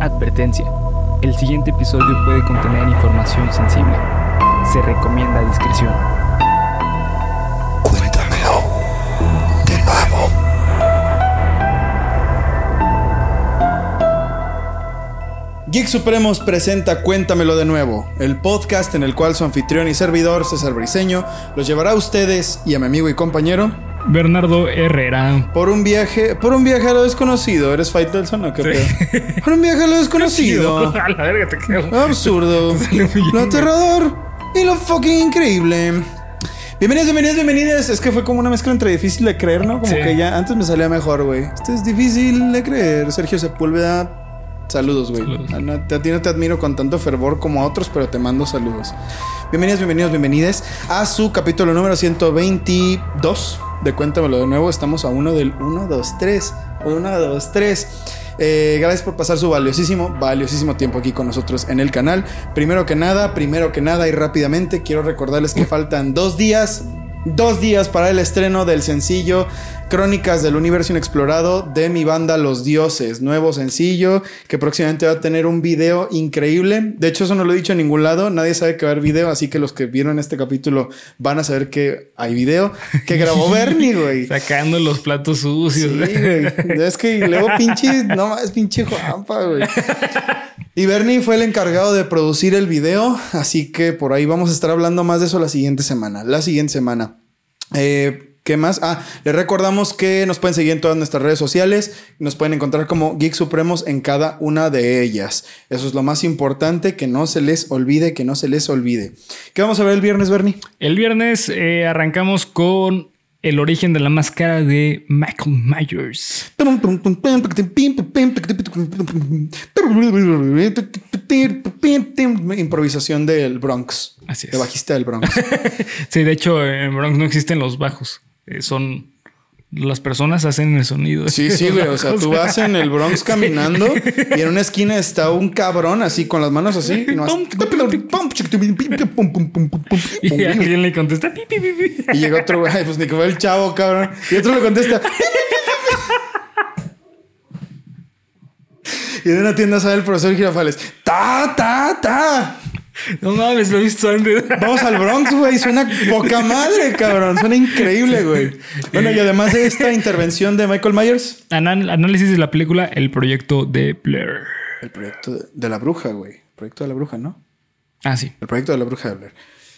Advertencia. El siguiente episodio puede contener información sensible. Se recomienda discreción. Cuéntamelo de nuevo. Geek Supremos presenta Cuéntamelo de nuevo, el podcast en el cual su anfitrión y servidor, César Briseño, los llevará a ustedes y a mi amigo y compañero Bernardo Herrera. por un viaje, por un viaje a lo desconocido. ¿Eres Faitelson o qué pedo? Por un viaje a lo desconocido. A la verga te quedo. Absurdo. Lo aterrador y lo fucking increíble. Bienvenidos, bienvenidos, bienvenidas. Es que fue como una mezcla entre difícil de creer, ¿no? Como Sí. que ya antes me salía mejor, güey. Esto es difícil de creer. Sergio Sepúlveda. Saludos, güey. A, ti no te admiro con tanto fervor como a otros, pero te mando saludos. Bienvenidos, bienvenidos, bienvenides a su capítulo número 122 de Cuéntamelo de nuevo. Estamos a uno del 1, 2, 3. 1, 2, 3. Eh, gracias por pasar su valiosísimo, valiosísimo tiempo aquí con nosotros en el canal. Primero que nada, primero que nada y rápidamente quiero recordarles que faltan dos días, dos días para el estreno del sencillo Crónicas del Universo Inexplorado de mi banda Los Dioses. Nuevo sencillo que próximamente va a tener un video increíble. De hecho, eso no lo he dicho en ningún lado. Nadie sabe que va a haber video, así que los que vieron este capítulo van a saber que hay video que grabó Bernie, güey. Sacando los platos sucios. Sí, güey. Es que luego pinche, no es pinche Juanpa, güey. Y Bernie fue el encargado de producir el video, así que por ahí vamos a estar hablando más de eso la siguiente semana. La siguiente semana. Eh, ¿Qué más? Ah, les recordamos que nos pueden seguir en todas nuestras redes sociales. Nos pueden encontrar como Geek Supremos en cada una de ellas. Eso es lo más importante, que no se les olvide, que no se les olvide. ¿Qué vamos a ver el viernes, Bernie? El viernes eh, arrancamos con el origen de la máscara de Michael Myers. Improvisación del Bronx. Así es. De bajista del Bronx. Sí, de hecho, en Bronx no existen los bajos. Eh, son. Las personas hacen el sonido. Sí, sí, güey. O sea, tú vas en el Bronx caminando y en una esquina está un cabrón así con las manos así. Y, nomás- Y alguien le contesta. Y llega otro güey, "Ay, pues ni que fue el chavo, cabrón. Y otro le contesta. Y de una tienda sale el profesor Girafales. Ta, ta, ta. No mames, lo he visto antes. Vamos al Bronx, güey. Suena poca madre, cabrón. Suena increíble, güey. Bueno, y además de esta intervención de Michael Myers, Anal- análisis de la película El proyecto de Blair. el proyecto de- la bruja, güey. El proyecto de la bruja, ¿no? Ah, sí. El proyecto de la bruja de Blair.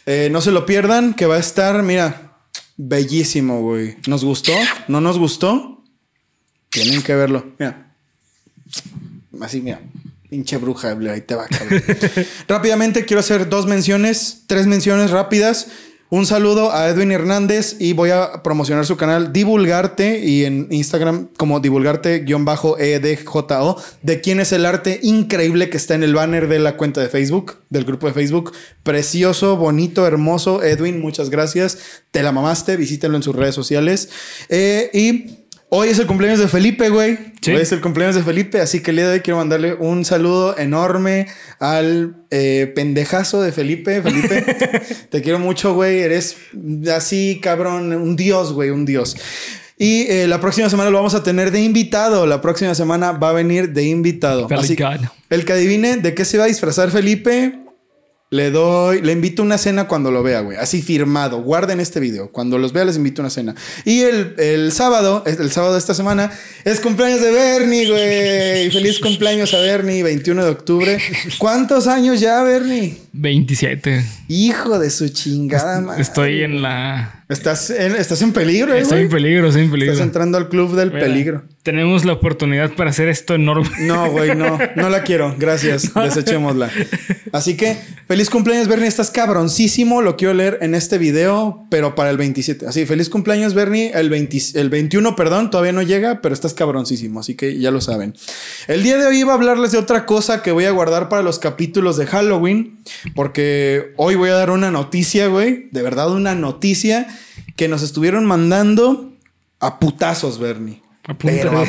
Eh, no se lo pierdan, que va a estar, mira, bellísimo, güey. ¿Nos gustó? ¿No nos gustó? Tienen que verlo. Mira. Así, mira. Pinche bruja ahí te va, cabrón. Rápidamente quiero hacer dos menciones, tres menciones rápidas. Un saludo a Edwin Hernández y voy a promocionar su canal Divulgarte y en Instagram como Divulgarte-EDJO de quién es el arte increíble que está en el banner de la cuenta de Facebook, del grupo de Facebook. Precioso, bonito, hermoso. Edwin, muchas gracias. Te la mamaste, visítenlo en sus redes sociales. Eh, y hoy es el cumpleaños de Felipe, güey. Sí. Hoy es el cumpleaños de Felipe, así que el día de hoy quiero mandarle un saludo enorme al eh, pendejazo de Felipe. Felipe, te quiero mucho, güey. Eres así, cabrón, un dios, güey, un dios. Y eh, la próxima semana lo vamos a tener de invitado. La próxima semana va a venir de invitado. Así- el que adivine de qué se va a disfrazar Felipe, le doy, le invito a una cena cuando lo vea, güey. Así firmado. Guarden este video. Cuando los vea, les invito a una cena. Y el, el sábado, el sábado de esta semana, es cumpleaños de Bernie, güey. Feliz cumpleaños a Bernie, 21 de octubre. ¿Cuántos años ya, Bernie? 27. Hijo de su chingada madre. Estoy en la. Estás en, estás en peligro, eh, Estoy güey. en peligro, estoy en peligro. Estás entrando al club del Mira, peligro. Tenemos la oportunidad para hacer esto enorme. No, güey, no, no la quiero. Gracias, desechémosla. Así que feliz cumpleaños, Bernie. Estás cabroncísimo. Lo quiero leer en este video, pero para el 27. Así, feliz cumpleaños, Bernie. El, 20 el 21, perdón, todavía no llega, pero estás cabroncísimo. Así que ya lo saben. El día de hoy iba a hablarles de otra cosa que voy a guardar para los capítulos de Halloween, porque hoy voy a dar una noticia, güey. De verdad, una noticia que nos estuvieron mandando a putazos, Bernie. Pero a,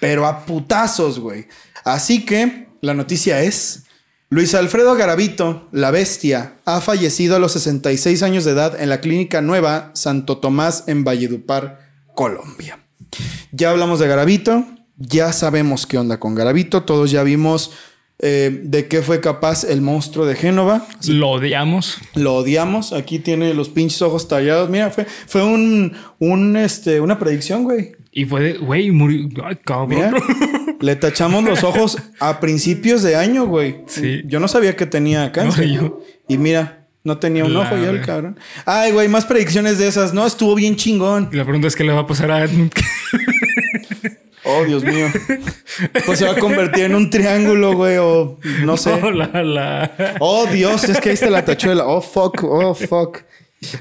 pero a putazos, güey. Así que la noticia es: Luis Alfredo Garavito, la bestia, ha fallecido a los 66 años de edad en la Clínica Nueva Santo Tomás en Valledupar, Colombia. Ya hablamos de Garavito, ya sabemos qué onda con Garavito. Todos ya vimos eh, de qué fue capaz el monstruo de Génova. Lo odiamos. Lo odiamos. Aquí tiene los pinches ojos tallados. Mira, fue, fue un, un, este, una predicción, güey. Y fue de, güey, murió. Ay, cabrón. Mira, le tachamos los ojos a principios de año, güey. Sí. Yo no sabía que tenía cáncer. No, yo. Y mira, no tenía un ojo ya el cabrón. Ay, güey, más predicciones de esas. No, estuvo bien chingón. Y la pregunta es: ¿qué le va a pasar a Edmund? Oh, Dios mío. Pues se va a convertir en un triángulo, güey, o no sé. No, la, la... Oh, Dios, es que ahí está la tachuela. Oh, fuck, oh, fuck.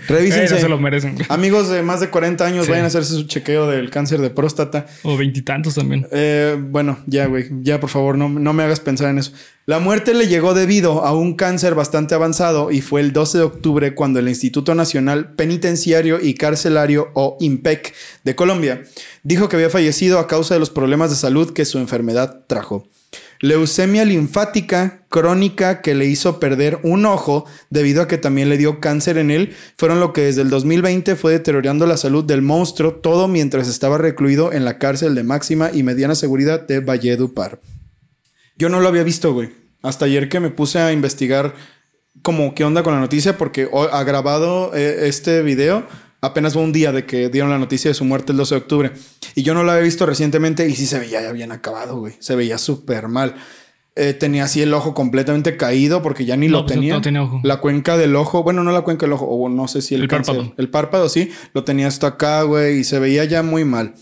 Revísense. Eh, no se lo merecen. Amigos de más de 40 años, Sí. vayan a hacerse su chequeo del cáncer de próstata. O veintitantos también. Eh, bueno, ya, güey. Ya, por favor, no, no me hagas pensar en eso. La muerte le llegó debido a un cáncer bastante avanzado y fue el 12 de octubre cuando el Instituto Nacional Penitenciario y Carcelario, o IMPEC, de Colombia, dijo que había fallecido a causa de los problemas de salud que su enfermedad trajo. Leucemia linfática crónica que le hizo perder un ojo debido a que también le dio cáncer en él, fueron lo que desde el 2020 fue deteriorando la salud del monstruo, todo mientras estaba recluido en la cárcel de máxima y mediana seguridad de Valledupar. Yo no lo había visto, güey. Hasta ayer que me puse a investigar como qué onda con la noticia, porque ha grabado eh, este video apenas fue un día de que dieron la noticia de su muerte el 12 de octubre. Y yo no lo había visto recientemente y sí se veía ya bien acabado, güey. Se veía súper mal. Eh, tenía así el ojo completamente caído porque ya ni No, lo pues, tenía. no tenía ojo. La cuenca del ojo, bueno, no la cuenca del ojo, o no sé si el, El cáncer- párpado. El párpado, sí, lo tenía hasta acá, güey, y se veía ya muy mal.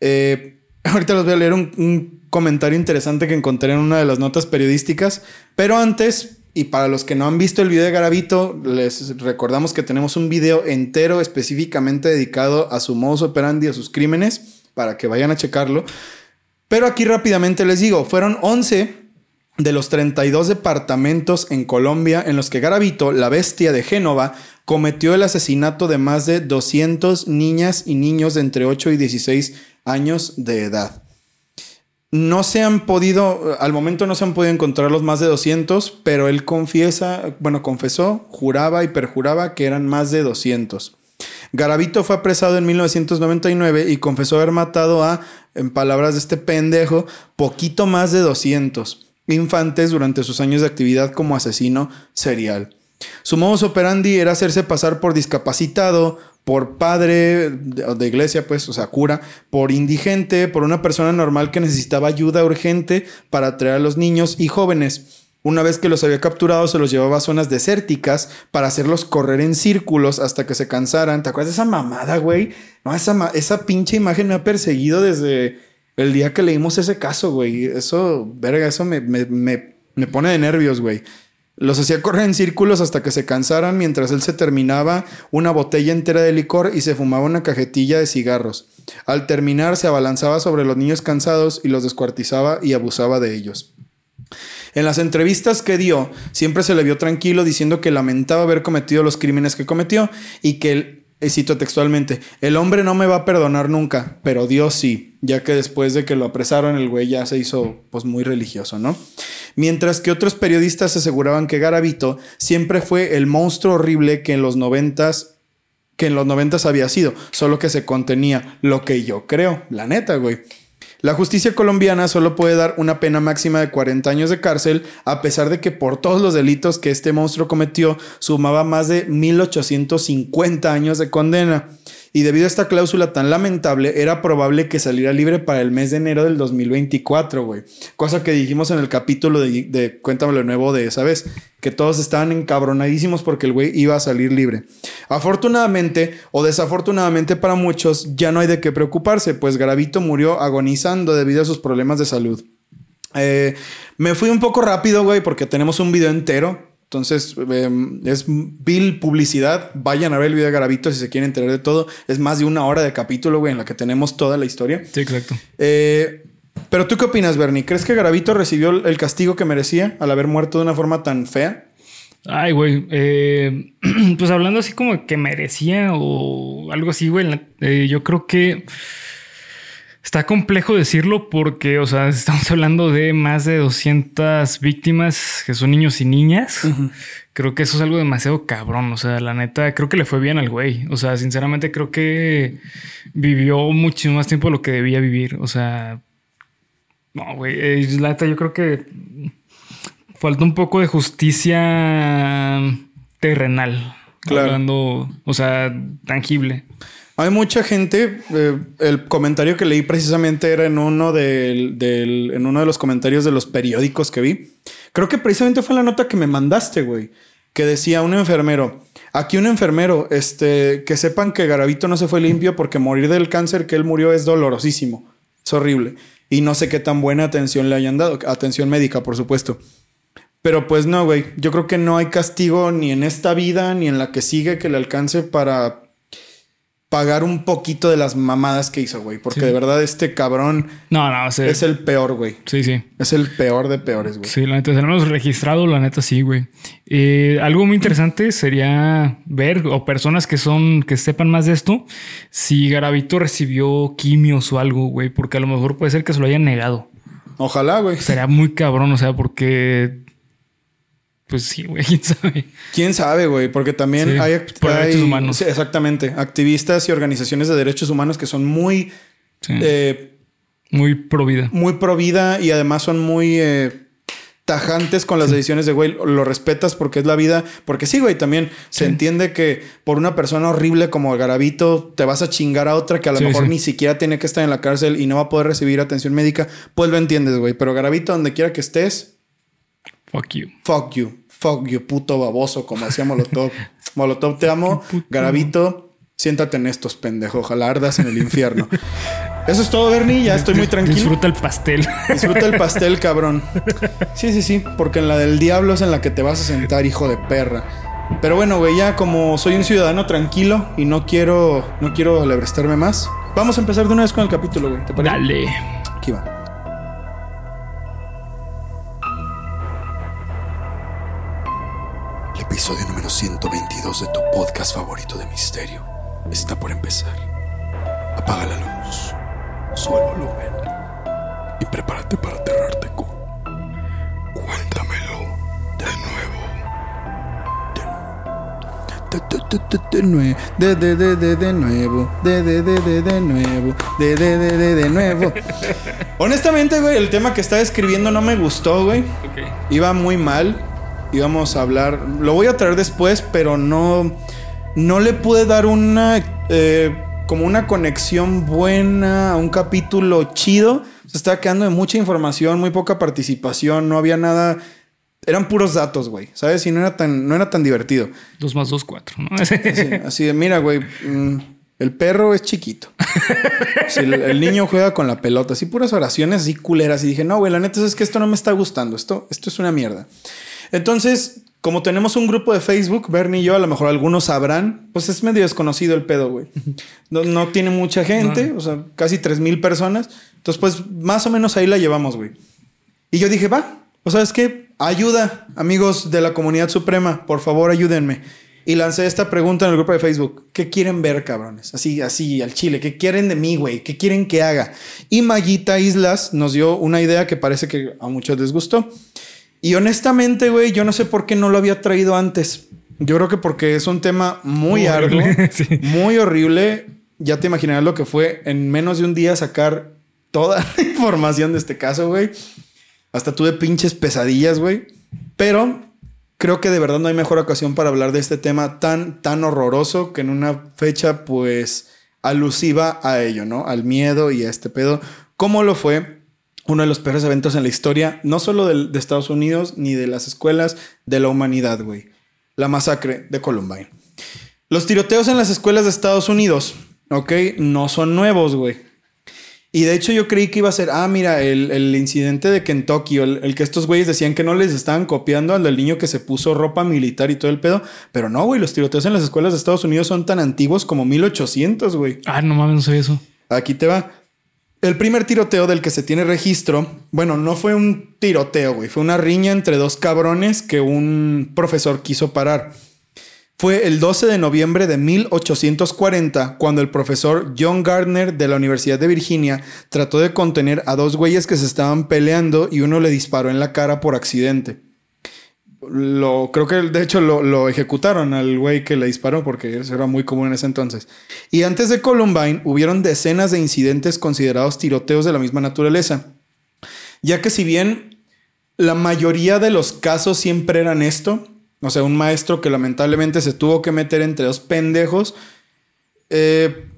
Eh, ahorita les voy a leer un, un comentario interesante que encontré en una de las notas periodísticas. Pero antes, y para los que no han visto el video de Garavito, les recordamos que tenemos un video entero específicamente dedicado a su modus operandi, a sus crímenes, para que vayan a checarlo. Pero aquí rápidamente les digo, fueron 11 de los 32 departamentos en Colombia en los que Garavito, la bestia de Génova, cometió el asesinato de más de 200 niñas y niños de entre 8 y 16 años de edad. No se han podido, al momento no se han podido encontrar los más de 200, pero él confiesa, bueno, confesó, juraba y perjuraba que eran más de 200. Garavito fue apresado en 1999 y confesó haber matado a, en palabras de este pendejo, poquito más de 200 infantes durante sus años de actividad como asesino serial. Su modus operandi era hacerse pasar por discapacitado, por padre de, iglesia, pues, o sea, cura, por indigente, por una persona normal que necesitaba ayuda urgente para atraer a los niños y jóvenes. Una vez que los había capturado, se los llevaba a zonas desérticas para hacerlos correr en círculos hasta que se cansaran. ¿Te acuerdas de esa mamada, güey? No, esa, esa pinche imagen me ha perseguido desde el día que leímos ese caso, güey. Eso, verga, eso me, me, me, me pone de nervios, güey. Los hacía correr en círculos hasta que se cansaran mientras él se terminaba una botella entera de licor y se fumaba una cajetilla de cigarros. Al terminar se abalanzaba sobre los niños cansados y los descuartizaba y abusaba de ellos. En las entrevistas que dio, siempre se le vio tranquilo diciendo que lamentaba haber cometido los crímenes que cometió y que, eh, cito textualmente, el hombre no me va a perdonar nunca, pero Dios sí, ya que después de que lo apresaron el güey ya se hizo pues muy religioso, ¿no? Mientras que otros periodistas aseguraban que Garavito siempre fue el monstruo horrible que en los noventas que en los noventas había sido, solo que se contenía lo que yo creo, la neta, güey. La justicia colombiana solo puede dar una pena máxima de 40 años de cárcel, a pesar de que por todos los delitos que este monstruo cometió sumaba más de 1850 años de condena. Y debido a esta cláusula tan lamentable, era probable que saliera libre para el mes de enero del 2024, güey. Cosa que dijimos en el capítulo de, Cuéntamelo de nuevo de esa vez, que todos estaban encabronadísimos porque el güey iba a salir libre. Afortunadamente o desafortunadamente para muchos, ya no hay de qué preocuparse, pues Garavito murió agonizando debido a sus problemas de salud. Eh, me fui un poco rápido, güey, porque tenemos un video entero. Entonces, eh, es vil publicidad. Vayan a ver el video de Garavito si se quieren enterar de todo. Es más de una hora de capítulo, güey, en la que tenemos toda la historia. Sí, exacto. Eh, pero tú qué opinas, Bernie? ¿Crees que Garavito recibió el castigo que merecía al haber muerto de una forma tan fea? Ay, güey. eh, pues hablando así como que merecía o algo así, güey. eh, yo creo que está complejo decirlo porque, o sea, estamos hablando de más de 200 víctimas que son niños y niñas. Creo que eso es algo demasiado cabrón. O sea, la neta, creo que le fue bien al güey. O sea, sinceramente creo que vivió muchísimo más tiempo de lo que debía vivir. O sea, No, güey. eh, la neta, yo creo que falta un poco de justicia terrenal. Claro. Hablando, o sea, tangible. Hay mucha gente. eh, el comentario que leí precisamente era en uno en uno de los comentarios de los periódicos que vi. Creo que precisamente fue la nota que me mandaste, güey. Que decía un enfermero. Aquí un enfermero, este, que sepan que Garavito no se fue limpio porque morir del cáncer que él murió es dolorosísimo. Es horrible. Y no sé qué tan buena atención le hayan dado. Atención médica, por supuesto. Pero pues no, güey. Yo creo que no hay castigo ni en esta vida ni en la que sigue que le alcance para pagar un poquito de las mamadas que hizo, güey. Porque Sí. de verdad este cabrón No, no, es el peor, güey. sí, sí. Es el peor de peores, güey. Sí, la neta, tenemos registrado, la neta, sí, güey. Eh, algo muy interesante sería ver, o personas que son, que sepan más de esto, si Garavito recibió quimios o algo, güey, porque a lo mejor puede ser que se lo hayan negado. Ojalá, güey. Sería muy cabrón, o sea, porque. Pues sí, güey, quién sabe. ¿Quién sabe, güey? Porque también Sí, hay, por hay- derechos humanos. Sí, exactamente. Activistas y organizaciones de derechos humanos que son muy, Sí. eh, muy pro vida. muy pro vida y además son muy eh, tajantes con las decisiones de, güey, lo respetas porque es la vida. Porque sí, güey, también se entiende que por una persona horrible como Garavito te vas a chingar a otra que a lo mejor ni siquiera tiene que estar en la cárcel y no va a poder recibir atención médica. Pues lo entiendes, güey. Pero Garavito, donde quiera que estés, Fuck you. Fuck you. Fuck you, puto baboso, como decía Molotov. Molotov, te amo. Garavito, siéntate en estos pendejos. Ojalá ardas en el infierno. Eso es todo, Bernie. Ya estoy muy tranquilo. Disfruta el pastel. Disfruta el pastel, cabrón. Sí, sí, sí. Porque en la del diablo es en la que te vas a sentar, hijo de perra. Pero bueno, güey, ya como soy un ciudadano tranquilo y no quiero, no quiero alebrestarme más. Vamos a empezar de una vez con el capítulo, güey. ¿Te parece? Dale. Aquí va. Favorito de misterio está por empezar. Apaga la luz, sube el volumen y prepárate para aterrarte con Cuéntamelo de nuevo. De, de, de, de, de, de, de, nuevo, de, de, de, de, de nuevo, de, de, de, de, de nuevo. Honestamente, güey, el tema que estaba escribiendo no me gustó, güey. Iba muy mal. Íbamos a hablar. Lo voy a traer después, pero no. No le pude dar una. eh, como una conexión buena a un capítulo chido. Se estaba quedando de mucha información, muy poca participación. No había nada. Eran puros datos, güey. ¿Sabes? Y no era tan, no era tan divertido. Dos más dos, cuatro, ¿no? Así, así de, mira, güey, mm, el perro es chiquito. Sí, el, el niño juega con la pelota. Así puras oraciones así culeras. Y dije, no, güey, la neta es que esto no me está gustando. Esto, esto es una mierda. Entonces, como tenemos un grupo de Facebook, Bernie y yo, a lo mejor algunos sabrán, pues es medio desconocido el pedo, güey. No, no tiene mucha gente, o sea, casi 3 mil personas. Entonces, pues más o menos ahí la llevamos, güey. Y yo dije, va, o sea, es que ayuda, amigos de la comunidad suprema, por favor, ayúdenme. Y lancé esta pregunta en el grupo de Facebook. ¿Qué quieren ver, cabrones? Así, así, al chile. ¿Qué quieren de mí, güey? ¿Qué quieren que haga? Y Mayita Islas nos dio una idea que parece que a muchos les gustó. Y honestamente, güey, yo no sé por qué no lo había traído antes. Yo creo que porque es un tema muy, Muy arduo, sí. muy horrible. Ya te imaginarás lo que fue en menos de un día sacar toda la información de este caso, güey. Hasta tuve pinches pesadillas, güey. Pero creo que de verdad no hay mejor ocasión para hablar de este tema tan, tan horroroso que en una fecha, pues, alusiva a ello, ¿no? Al miedo y a este pedo. ¿Cómo lo fue? Uno de los peores eventos en la historia, no solo de, Estados Unidos, ni de las escuelas, de la humanidad, güey. La masacre de Columbine. Los tiroteos en las escuelas de Estados Unidos, ¿ok? No son nuevos, güey. Y de hecho yo creí que iba a ser, ah, mira, el, el incidente de Kentucky, el, el que estos güeyes decían que no les estaban copiando al del niño que se puso ropa militar y todo el pedo. Pero no, güey, los tiroteos en las escuelas de Estados Unidos son tan antiguos como 1800, güey. Ah, no mames, no sabía eso. Aquí te va. El primer tiroteo del que se tiene registro, bueno, no fue un tiroteo, güey, fue una riña entre dos cabrones que un profesor quiso parar. Fue el 12 de noviembre de 1840 cuando el profesor John Gardner de la Universidad de Virginia trató de contener a dos güeyes que se estaban peleando y uno le disparó en la cara por accidente. Lo, creo que de hecho lo, ejecutaron al güey que le disparó porque eso era muy común en ese entonces. Y antes de Columbine hubieron decenas de incidentes considerados tiroteos de la misma naturaleza. Ya que si bien la mayoría de los casos siempre eran esto, o sea, un maestro que lamentablemente se tuvo que meter entre dos pendejos, eh,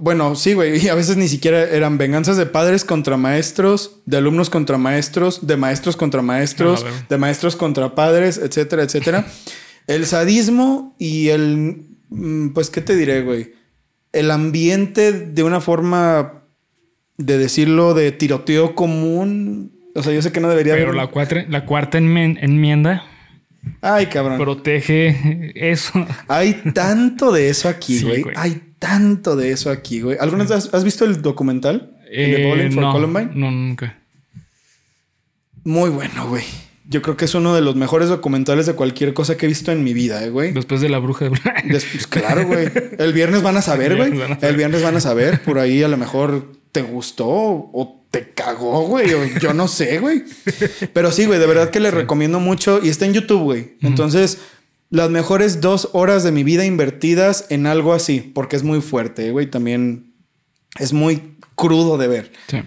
bueno, sí, güey. Y a veces ni siquiera eran venganzas de padres contra maestros, de alumnos contra maestros, de maestros contra maestros, de maestros contra padres, etcétera, etcétera. el sadismo y el. mm, Pues, ¿qué te diré, güey? El ambiente de una forma de decirlo de tiroteo común. O sea, yo sé que no debería Pero haber- la, cuatra- la cuarta enmienda Ay, cabrón. protege eso. Hay tanto de eso aquí, güey. Hay tanto de eso aquí, güey. ¿Alguna vez has, has visto el documental? El de Eh, Bowling for no, Columbine. no, nunca. Muy bueno, güey. Yo creo que es uno de los mejores documentales de cualquier cosa que he visto en mi vida, eh, güey. Después de la bruja. Después, claro, güey. El viernes van a saber, güey. El viernes van a saber. Por ahí a lo mejor te gustó o te cagó, güey. O yo no sé, güey. Pero sí, güey, de verdad que le recomiendo mucho. Y está en YouTube, güey. Entonces, las mejores dos horas de mi vida invertidas en algo así. Porque es muy fuerte, güey. También es muy crudo de ver. Sí.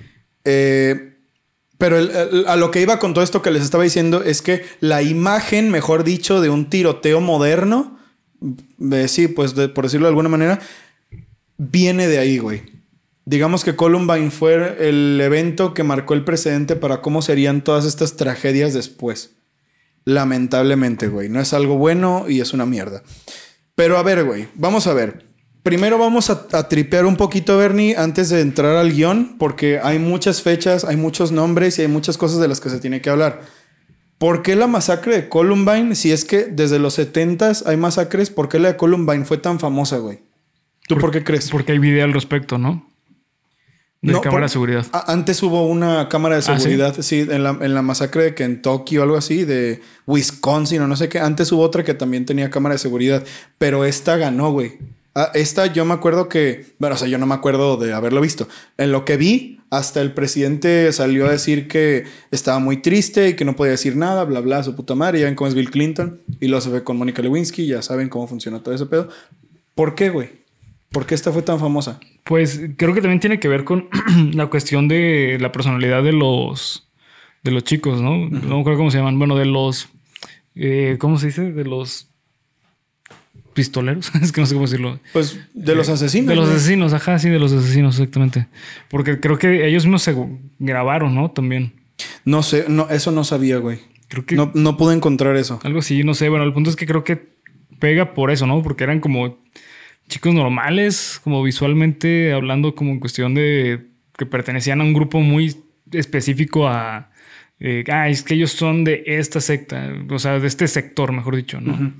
Eh, pero el- el- a lo que iba con todo esto que les estaba diciendo es que la imagen, mejor dicho, de un tiroteo moderno, eh, sí, pues de- por decirlo de alguna manera, viene de ahí, güey. Digamos que Columbine fue el evento que marcó el precedente para cómo serían todas estas tragedias después. Lamentablemente, güey. No es algo bueno y es una mierda. Pero a ver, güey, vamos a ver. Primero vamos a, a tripear un poquito, Bernie, antes de entrar al guion, porque hay muchas fechas, hay muchos nombres y hay muchas cosas de las que se tiene que hablar. ¿Por qué la masacre de Columbine, si es que desde los 70s hay masacres, por qué la de Columbine fue tan famosa, güey? ¿Tú por, qué crees? Porque hay video al respecto, ¿no? De No, cámara de seguridad. Antes hubo una cámara de ¿Ah, sí? seguridad, sí, en, la, en la masacre de Kentucky o algo así, de Wisconsin o no sé qué. Antes hubo otra que también tenía cámara de seguridad, pero esta ganó, güey. Ah, esta yo me acuerdo que, bueno, o sea, yo no me acuerdo de haberlo visto. En lo que vi, hasta el presidente salió a decir que estaba muy triste y que no podía decir nada, bla, bla, su puta madre. Ya ven cómo es Bill Clinton y lo se ve con Mónica Lewinsky, ya saben cómo funciona todo ese pedo. ¿Por qué, güey? ¿Por qué esta fue tan famosa? Pues creo que también tiene que ver con la cuestión de la personalidad de los de los chicos, ¿no? No me acuerdo cómo se llaman. Bueno, de los eh, ¿cómo se dice? De los pistoleros. es que no sé cómo decirlo. Pues de los asesinos. De los asesinos, ajá, sí, de los asesinos, exactamente. Porque creo que ellos mismos se grabaron, ¿no? También. No sé, no, eso no sabía, güey. Creo que No, no pude encontrar eso. algo así, no sé. Bueno, el punto es que creo que pega por eso, ¿no? Porque eran como chicos normales, como visualmente hablando, como en cuestión de que pertenecían a un grupo muy específico a. eh, ah, es que ellos son de esta secta, o sea, de este sector, mejor dicho, ¿no?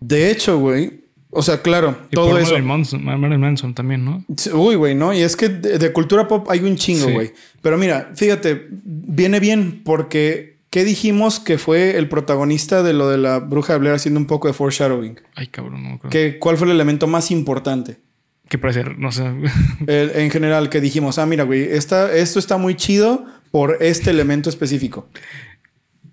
De hecho, güey. O sea, claro, Y todo eso. Manson, Marilyn Manson también, ¿no? Uy, güey, ¿no? Y es que de, de cultura pop hay un chingo, Sí. güey. Pero mira, fíjate, viene bien porque ¿qué dijimos que fue el protagonista de lo de la bruja de Blair haciendo un poco de foreshadowing? Ay, cabrón, no me acuerdo. ¿Qué, ¿Cuál fue el elemento más importante? Que parece, no sé. El- en general, que dijimos, ah, mira, güey, esta, esto está muy chido por este elemento específico.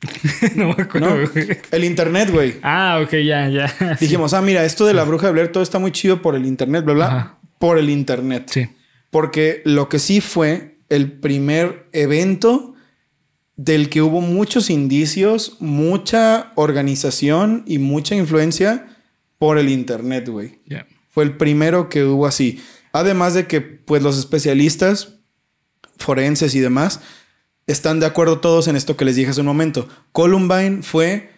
no me acuerdo, ¿no? El internet, güey. Ah, ok, ya, ya. Dijimos, ah, mira, esto de la bruja de Blair, todo está muy chido por el internet, bla, bla. Ajá. Por el internet. Sí. Porque lo que sí fue el primer evento del que hubo muchos indicios, mucha organización y mucha influencia por el internet, güey. Fue el primero que hubo así. Además de que, pues, los especialistas forenses y demás están de acuerdo todos en esto que les dije hace un momento. Columbine fue,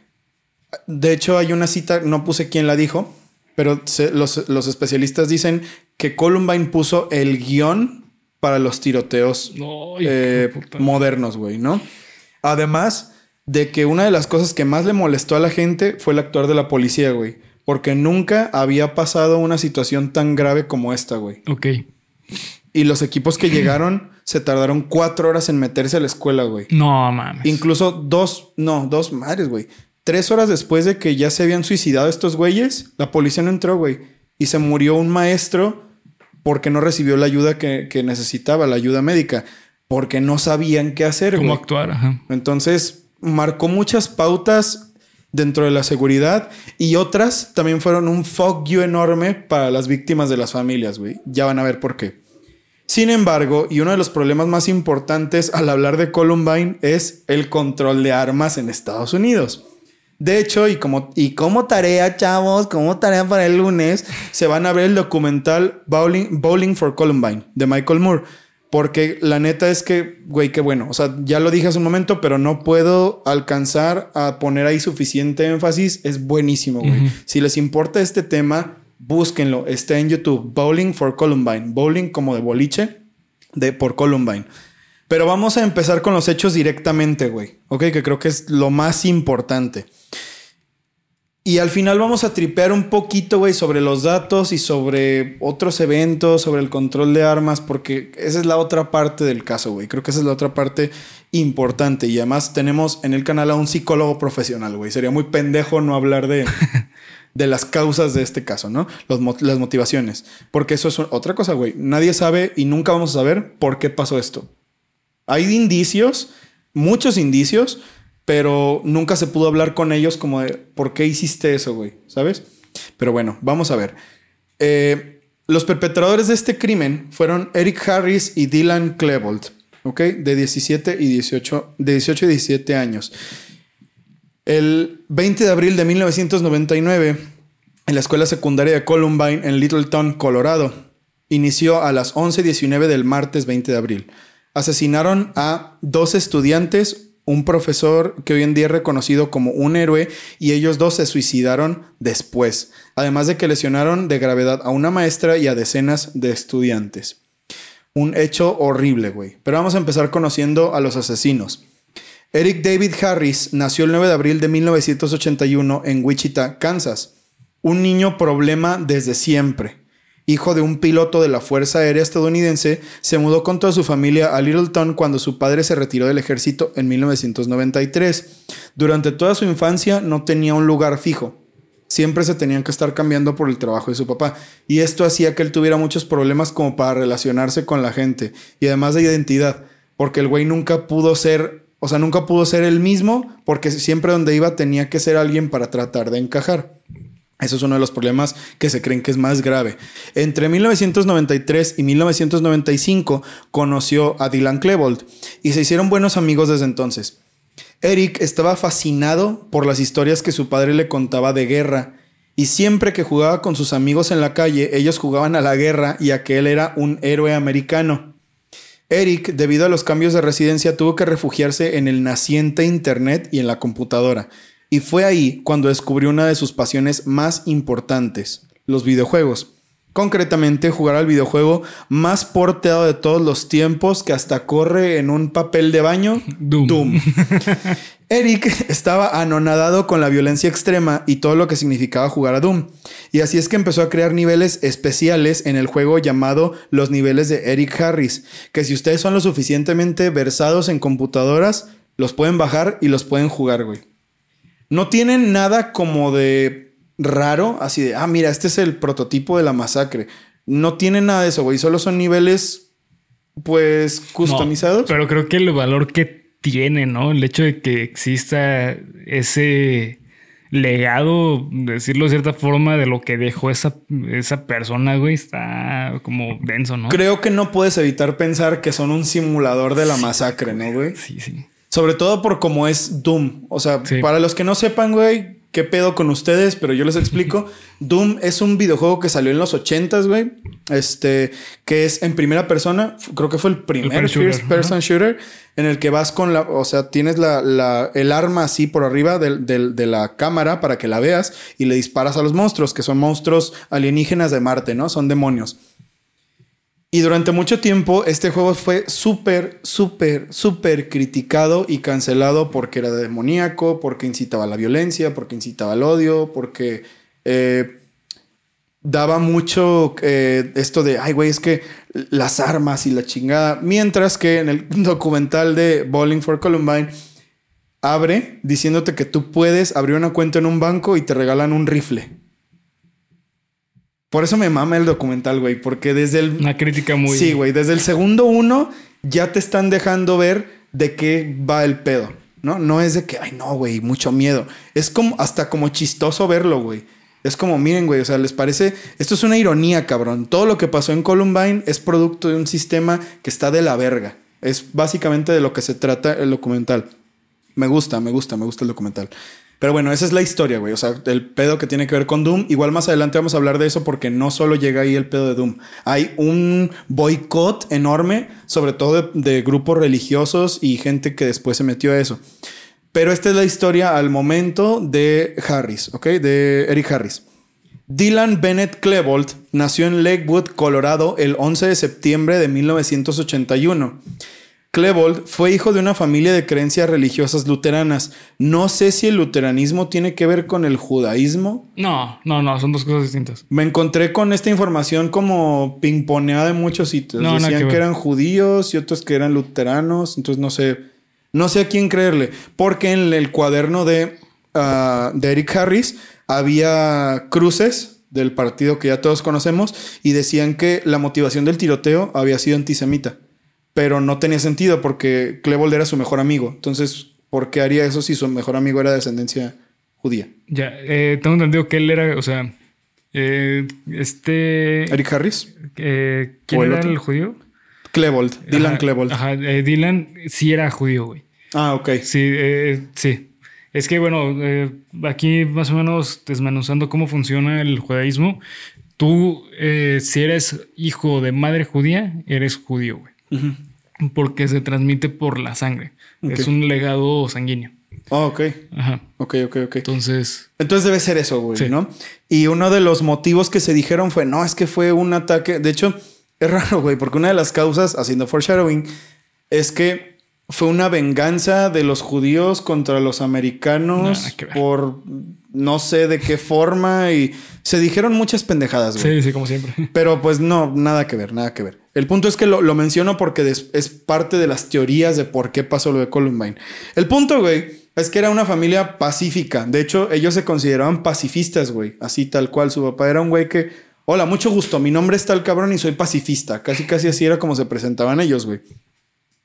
de hecho, hay una cita, no puse quién la dijo, pero se- los, los especialistas dicen que Columbine puso el guion para los tiroteos No, eh, modernos, güey, ¿no? Además de que una de las cosas que más le molestó a la gente fue el actuar de la policía, güey. Porque nunca había pasado una situación tan grave como esta, güey. Ok. Y los equipos que llegaron se tardaron cuatro horas en meterse a la escuela, güey. No mames. Incluso dos, no, dos madres, güey. Tres horas después de que ya se habían suicidado estos güeyes, la policía no entró, güey. Y se murió un maestro porque no recibió la ayuda que, que necesitaba, la ayuda médica. Porque no sabían qué hacer, ¿Cómo actuar? Ajá. Entonces, marcó muchas pautas dentro de la seguridad y otras también fueron un fuck you enorme para las víctimas de las familias, güey. Ya van a ver por qué. Sin embargo, y uno de los problemas más importantes al hablar de Columbine es el control de armas en Estados Unidos. De hecho, y como, y como tarea, chavos, como tarea para el lunes, se van a ver el documental Bowling, Bowling for Columbine de Michael Moore. Porque la neta es que, güey, qué bueno. O sea, ya lo dije hace un momento, pero no puedo alcanzar a poner ahí suficiente énfasis. Es buenísimo, güey. Si les importa este tema, búsquenlo. Está en YouTube. Bowling for Columbine. Bowling como de boliche de, por Columbine. Pero vamos a empezar con los hechos directamente, güey. Ok, que creo que es lo más importante. Y al final vamos a tripear un poquito, güey, sobre los datos y sobre otros eventos, sobre el control de armas, porque esa es la otra parte del caso, güey. Creo que esa es la otra parte importante. Y además tenemos en el canal a un psicólogo profesional, güey. Sería muy pendejo no hablar de, de las causas de este caso, ¿no? las motivaciones. Porque eso es otra cosa, güey. Nadie sabe y nunca vamos a saber por qué pasó esto. Hay indicios, muchos indicios, pero nunca se pudo hablar con ellos como de por qué hiciste eso, güey, ¿sabes? Pero bueno, vamos a ver. Eh, los perpetradores de este crimen fueron Eric Harris y Dylan Klebold, ¿ok? De 17 y 18, de 18 y 17 años. El 20 de abril de 1999, en la escuela secundaria de Columbine en Littleton, Colorado, inició a las 11.19 del martes 20 de abril. Asesinaron a dos estudiantes, un profesor que hoy en día es reconocido como un héroe y ellos dos se suicidaron después, además de que lesionaron de gravedad a una maestra y a decenas de estudiantes. Un hecho horrible, güey. Pero vamos a empezar conociendo a los asesinos. Eric David Harris nació el 9 de abril de 1981 en Wichita, Kansas. Un niño problema desde siempre hijo de un piloto de la Fuerza Aérea estadounidense, se mudó con toda su familia a Littleton cuando su padre se retiró del ejército en 1993. Durante toda su infancia no tenía un lugar fijo. Siempre se tenían que estar cambiando por el trabajo de su papá. Y esto hacía que él tuviera muchos problemas como para relacionarse con la gente. Y además de identidad. Porque el güey nunca pudo ser, o sea, nunca pudo ser el mismo porque siempre donde iba tenía que ser alguien para tratar de encajar. Eso es uno de los problemas que se creen que es más grave. Entre 1993 y 1995 conoció a Dylan Klebold y se hicieron buenos amigos desde entonces. Eric estaba fascinado por las historias que su padre le contaba de guerra y siempre que jugaba con sus amigos en la calle, ellos jugaban a la guerra y a que él era un héroe americano. Eric, debido a los cambios de residencia, tuvo que refugiarse en el naciente Internet y en la computadora y fue ahí cuando descubrió una de sus pasiones más importantes, los videojuegos. Concretamente, jugar al videojuego más porteado de todos los tiempos que hasta corre en un papel de baño. Doom. Eric estaba anonadado con la violencia extrema y todo lo que significaba jugar a Doom. Y así es que empezó a crear niveles especiales en el juego llamado los niveles de Eric Harris, que si ustedes son lo suficientemente versados en computadoras, los pueden bajar y los pueden jugar, güey. No tienen nada como de raro, así de, ah, mira, este es el prototipo de la masacre. No tienen nada de eso, güey. Solo son niveles, pues, customizados. pero creo que el valor que tiene, ¿no? El hecho de que exista ese legado, decirlo de cierta forma, de lo que dejó esa, esa persona, güey, está como denso, ¿no? Creo que no puedes evitar pensar que son un simulador de la masacre, ¿no, güey? Sí, sí. Sobre todo por cómo es Doom. O sea, para los que no sepan, güey, qué pedo con ustedes, pero yo les explico. Doom es un videojuego que salió en los 80 güey. Este, que es en primera persona. Creo que fue el primer first person shooter en el que vas con la, o sea, tienes la, el arma así por arriba de la cámara para que la veas y le disparas a los monstruos, que son monstruos alienígenas de Marte, ¿no? Son demonios. Y durante mucho tiempo este juego fue súper, súper, súper criticado y cancelado porque era demoníaco, porque incitaba a la violencia, porque incitaba al odio, porque eh, daba mucho eh, esto de, ay, güey, es que las armas y la chingada. Mientras que en el documental de Bowling for Columbine abre diciéndote que tú puedes abrir una cuenta en un banco y te regalan un rifle. Por eso me mama el documental, güey, porque desde el... Una crítica muy... Sí, güey, desde el segundo uno ya te están dejando ver de qué va el pedo, ¿no? No es de que, ay, no, güey, mucho miedo. Es como hasta como chistoso verlo, güey. Es como, miren, güey, o sea, les parece, esto es una ironía, cabrón. Todo lo que pasó en Columbine es producto de un sistema que está de la verga. Es básicamente de lo que se trata el documental. Me gusta, me gusta, me gusta el documental. Pero bueno, esa es la historia, güey. O sea, el pedo que tiene que ver con Doom. Igual más adelante vamos a hablar de eso porque no solo llega ahí el pedo de Doom. Hay un boicot enorme, sobre todo de, grupos religiosos y gente que después se metió a eso. Pero esta es la historia al momento de Harris, ¿ok? De Eric Harris. Dylan Bennett Klebold nació en Lakewood, Colorado, el 11 de septiembre de 1981. Klebold fue hijo de una familia de creencias religiosas luteranas. No sé si el luteranismo tiene que ver con el judaísmo. No, no, no, son dos cosas distintas. Me encontré con esta información como pingponeada en muchos sitios. No, Decían que eran judíos y otros que eran luteranos. Entonces no sé. No sé a quién creerle. Porque en el cuaderno de, ah, de Eric Harris había cruces del partido que ya todos conocemos y decían que la motivación del tiroteo había sido antisemita. Pero no tenía sentido porque Klebold era su mejor amigo. Entonces, ¿por qué haría eso si su mejor amigo era de descendencia judía? Ya, eh, tengo entendido que él era, o sea, eh, este... Eric Harris, eh, ¿Quién ¿O el era otro? el judío? Klebold, Dylan Ajá, Klebold. Ajá, eh, Dylan sí era judío, güey. Ah, ok. Sí, eh, sí. Es que, bueno, eh, aquí más o menos desmenuzando cómo funciona el judaísmo, tú, eh, si eres hijo de madre judía, eres judío, güey. Porque se transmite por la sangre. Ok. Es un legado sanguíneo. Ah, ok. Ajá. Ok, ok, ok. Entonces, Entonces debe ser eso, güey, Sí. ¿no? Y uno de los motivos que se dijeron fue, no, es que fue un ataque. De hecho, es raro, güey, porque una de las causas, haciendo foreshadowing, es que fue una venganza de los judíos contra los americanos por no sé de qué forma y se dijeron muchas pendejadas, güey. sí, sí, como siempre. Pero pues no, nada que ver, nada que ver. El punto es que lo, lo menciono porque es parte de las teorías de por qué pasó lo de Columbine. El punto, güey, es que era una familia pacífica. De hecho, ellos se consideraban pacifistas, güey. Así tal cual. Su papá era un güey que, hola, mucho gusto, mi nombre es tal cabrón y soy pacifista. Casi, casi así era como se presentaban ellos, güey.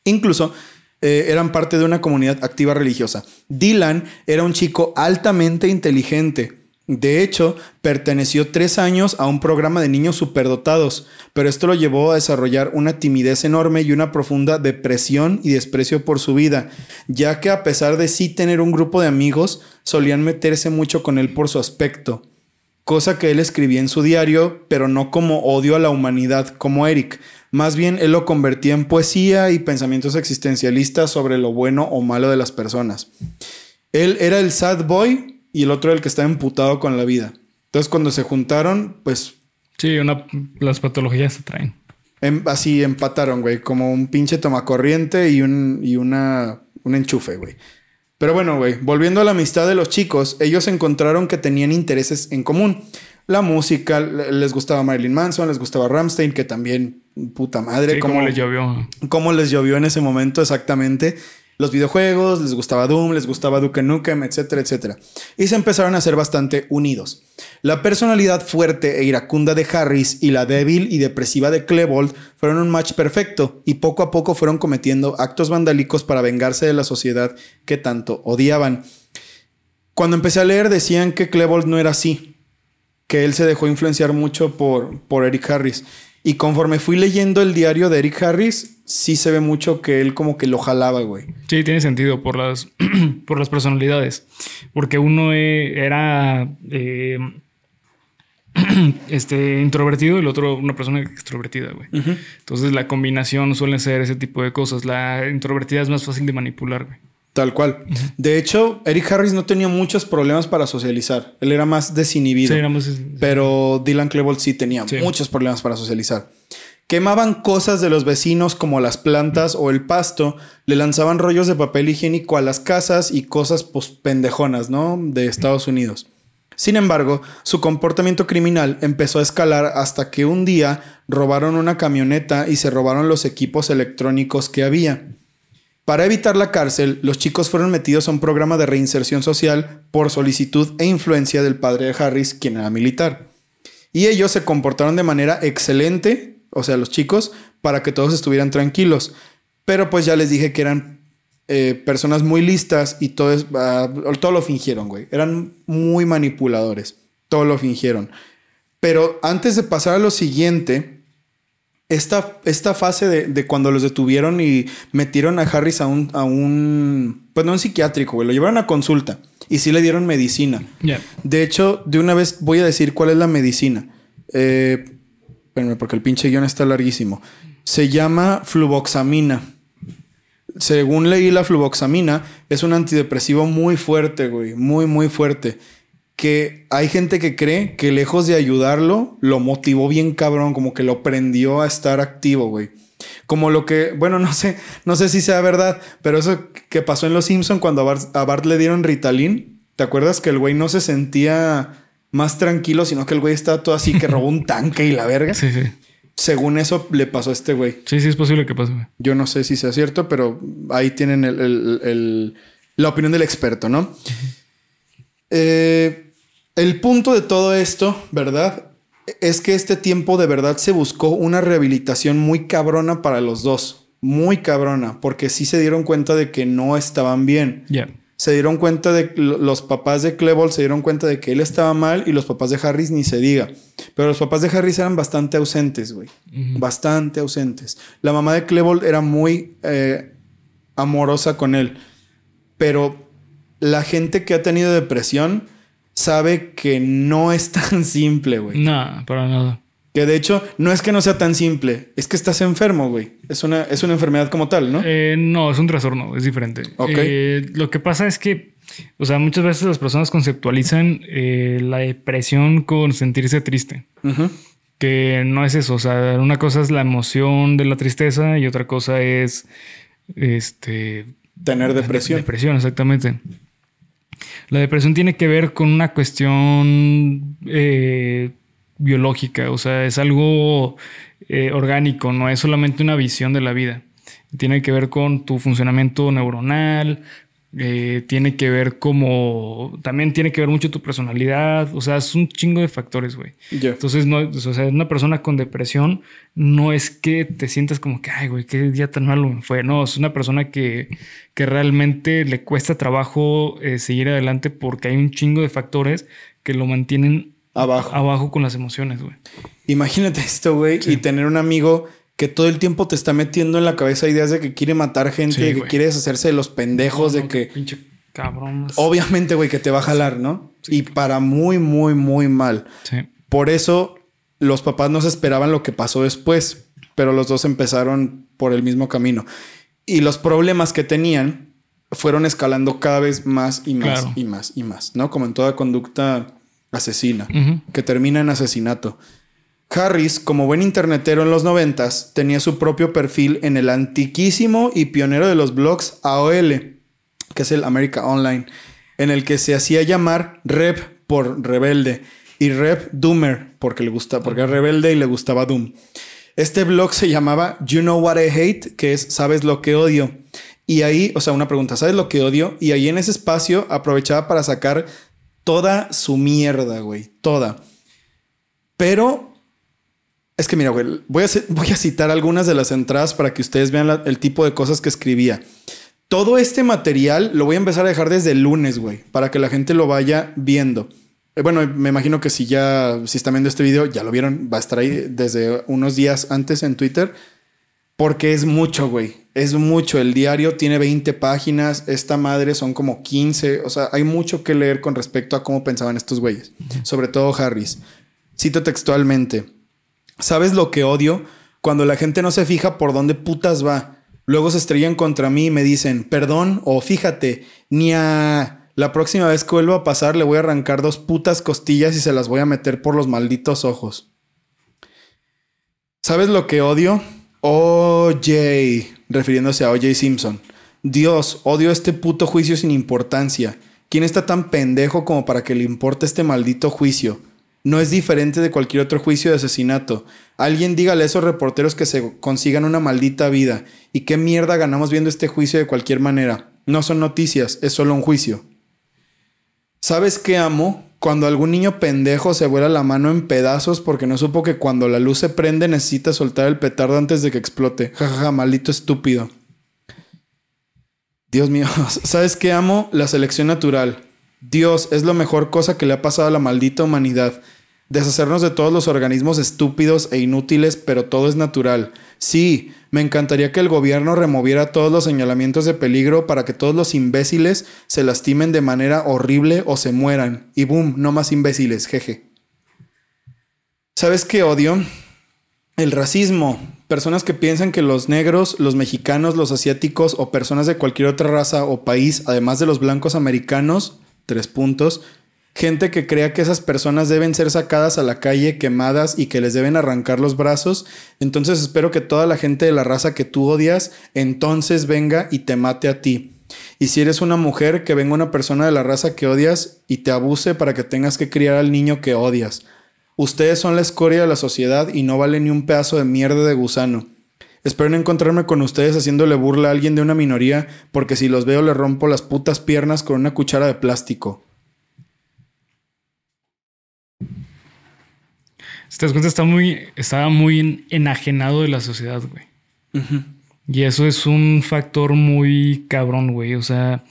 Incluso eh, eran parte de una comunidad activa religiosa. Dylan era un chico altamente inteligente. De hecho, perteneció tres años a un programa de niños superdotados, pero esto lo llevó a desarrollar una timidez enorme y una profunda depresión y desprecio por su vida, ya que a pesar de sí tener un grupo de amigos, solían meterse mucho con él por su aspecto cosa que él escribía en su diario, pero no como odio a la humanidad como Eric. Más bien él lo convertía en poesía y pensamientos existencialistas sobre lo bueno o malo de las personas. Él era el sad boy y el otro el que estaba emputado con la vida. Entonces cuando se juntaron, pues Sí, una, las patologías se traen. em- así empataron, güey, como un pinche tomacorriente y un, y una, un enchufe, güey. Pero bueno, güey, volviendo a la amistad de los chicos, ellos encontraron que tenían intereses en común. La música, le- les gustaba Marilyn Manson, les gustaba Ramstein, que también, puta madre, Sí, como como le llovió. cómo les llovió en ese momento exactamente. Los videojuegos, les gustaba Doom, les gustaba Duke Nukem, etcétera, etcétera. Y se empezaron a ser bastante unidos. La personalidad fuerte e iracunda de Harris y la débil y depresiva de Klebold fueron un match perfecto y poco a poco fueron cometiendo actos vandálicos para vengarse de la sociedad que tanto odiaban. Cuando empecé a leer decían que Klebold no era así, que él se dejó influenciar mucho por, por Eric Harris. Y conforme fui leyendo el diario de Eric Harris, sí se ve mucho que él como que lo jalaba, güey. Sí, tiene sentido por las, por las personalidades. Porque uno eh, era eh, este, introvertido y el otro una persona extrovertida, güey. Entonces la combinación suele ser ese tipo de cosas. La introvertida es más fácil de manipular, güey. Tal cual. De hecho, Eric Harris no tenía muchos problemas para socializar. Él era más desinhibido. Sí, era más- Pero Dylan Klebold sí tenía Sí. muchos problemas para socializar. Quemaban cosas de los vecinos como las plantas o el pasto, le lanzaban rollos de papel higiénico a las casas y cosas pues pendejonas, ¿no? De Estados Unidos. Sin embargo, su comportamiento criminal empezó a escalar hasta que un día robaron una camioneta y se robaron los equipos electrónicos que había. Para evitar la cárcel, los chicos fueron metidos a un programa de reinserción social por solicitud e influencia del padre de Harris, quien era militar. Y ellos se comportaron de manera excelente, o sea, los chicos, para que todos estuvieran tranquilos. Pero pues ya les dije que eran eh, personas muy listas y todo, ah, todo lo fingieron, güey. Eran muy manipuladores. Todo lo fingieron. Pero antes de pasar a lo siguiente, esta, esta fase de, de cuando los detuvieron y metieron a Harris a un, a un, pues no un psiquiátrico, güey, lo llevaron a consulta y sí le dieron medicina. De hecho, de una vez voy a decir cuál es la medicina. Eh, espérenme, porque el pinche guion está larguísimo. Se llama fluvoxamina. Según leí, la fluvoxamina es un antidepresivo muy fuerte, güey. Muy, muy fuerte. Que hay gente que cree que lejos de ayudarlo, lo motivó bien cabrón, como que lo prendió a estar activo, güey. Como lo que, bueno, no sé, no sé si sea verdad, pero eso que pasó en Los Simpson cuando a Bart, a Bart le dieron Ritalin, ¿te acuerdas que el güey no se sentía más tranquilo, sino que el güey estaba todo así que robó un tanque y la verga? Sí, sí. Según eso le pasó a este güey. Sí, sí, es posible que pase, güey. Yo no sé si sea cierto, pero ahí tienen el- el- el- la opinión del experto, ¿no? Eh, el punto de todo esto, ¿verdad? Es que este tiempo de verdad se buscó una rehabilitación muy cabrona para los dos. Muy cabrona, porque sí se dieron cuenta de que no estaban bien. Se dieron cuenta de lo- los papás de Klebold se dieron cuenta de que él estaba mal y los papás de Harris ni se diga. Pero los papás de Harris eran bastante ausentes, güey. Bastante ausentes. La mamá de Klebold era muy eh, amorosa con él. Pero la gente que ha tenido depresión sabe que no es tan simple, güey. Nada, para nada. Que de hecho no es que no sea tan simple, es que estás enfermo, güey. Es una, es una enfermedad como tal, ¿no? Eh, no, es un trastorno, es diferente. Ok. Eh, lo que pasa es que, o sea, muchas veces las personas conceptualizan eh, la depresión con sentirse triste. Que no es eso. O sea, una cosa es la emoción de la tristeza y otra cosa es este Tener depresión. Depresión, exactamente. La depresión tiene que ver con una cuestión eh, biológica, o sea, es algo eh, orgánico, no es solamente una visión de la vida. Tiene que ver con tu funcionamiento neuronal, eh, tiene que ver como, también tiene que ver mucho tu personalidad, o sea, es un chingo de factores, güey. Ya. Entonces, no, o sea, una persona con depresión no es que te sientas como que, ay, güey, qué día tan malo me fue. No, es una persona que, que realmente le cuesta trabajo eh, seguir adelante porque hay un chingo de factores que lo mantienen Abajo. abajo con las emociones, güey. Imagínate esto, güey, y tener un amigo que todo el tiempo te está metiendo en la cabeza ideas de que quiere matar gente, Sí, de que güey. quiere deshacerse de los pendejos, No, de que Pinche cabrón. obviamente, güey, que te va a jalar, ¿no? Y para muy, muy, muy mal. Sí. Por eso los papás no se esperaban lo que pasó después, pero los dos empezaron por el mismo camino. Y los problemas que tenían fueron escalando cada vez más y más Claro. y más y más, ¿no? Como en toda conducta asesina, que termina en asesinato. Harris, como buen internetero en los noventas, tenía su propio perfil en el antiquísimo y pionero de los blogs AOL, que es el America Online, en el que se hacía llamar Rep por rebelde y Rep Doomer porque le gusta, porque era rebelde y le gustaba Doom. Este blog se llamaba You Know What I Hate, que es Sabes lo que odio. Y ahí, o sea, una pregunta, ¿sabes lo que odio? Y ahí en ese espacio aprovechaba para sacar toda su mierda, güey, toda. Pero es que mira, güey, voy a, ci- voy a citar algunas de las entradas para que ustedes vean la- el tipo de cosas que escribía. Todo este material lo voy a empezar a dejar desde el lunes, güey, para que la gente lo vaya viendo. Eh, Bueno, me imagino que si ya, si están viendo este video, ya lo vieron, va a estar ahí desde unos días antes en Twitter, porque es mucho, güey. Es mucho. El diario tiene 20 páginas, esta madre son como 15, o sea, hay mucho que leer con respecto a cómo pensaban estos güeyes, sobre todo Harris. Cito textualmente. ¿Sabes lo que odio? Cuando la gente no se fija por dónde putas va. Luego se estrellan contra mí y me dicen, perdón, o fíjate, ni a... La próxima vez que vuelva a pasar le voy a arrancar dos putas costillas y se las voy a meter por los malditos ojos. ¿Sabes lo que odio? OJ, refiriéndose a OJ Simpson. Dios, odio este puto juicio sin importancia. ¿Quién está tan pendejo como para que le importe este maldito juicio? No es diferente de cualquier otro juicio de asesinato. Alguien dígale a esos reporteros que se consigan una maldita vida. ¿Y qué mierda ganamos viendo este juicio de cualquier manera? No son noticias, es solo un juicio. ¿Sabes qué amo? Cuando algún niño pendejo se vuela la mano en pedazos porque no supo que cuando la luz se prende necesita soltar el petardo antes de que explote. Jajaja, maldito estúpido. Dios mío, ¿sabes qué amo? La selección natural. Dios es la mejor cosa que le ha pasado a la maldita humanidad. Deshacernos de todos los organismos estúpidos e inútiles, pero todo es natural. Sí, me encantaría que el gobierno removiera todos los señalamientos de peligro para que todos los imbéciles se lastimen de manera horrible o se mueran. Y boom, no más imbéciles, jeje. ¿Sabes qué odio? El racismo. Personas que piensan que los negros, los mexicanos, los asiáticos o personas de cualquier otra raza o país, además de los blancos americanos, tres puntos, gente que crea que esas personas deben ser sacadas a la calle, quemadas y que les deben arrancar los brazos. Entonces espero que toda la gente de la raza que tú odias, entonces venga y te mate a ti. Y si eres una mujer, que venga una persona de la raza que odias y te abuse para que tengas que criar al niño que odias. Ustedes son la escoria de la sociedad y no valen ni un pedazo de mierda de gusano. Espero no encontrarme con ustedes haciéndole burla a alguien de una minoría, porque si los veo le rompo las putas piernas con una cuchara de plástico. Si te das cuenta, está muy, estaba muy enajenado de la sociedad, güey. Y eso es un factor muy cabrón, güey. O sea,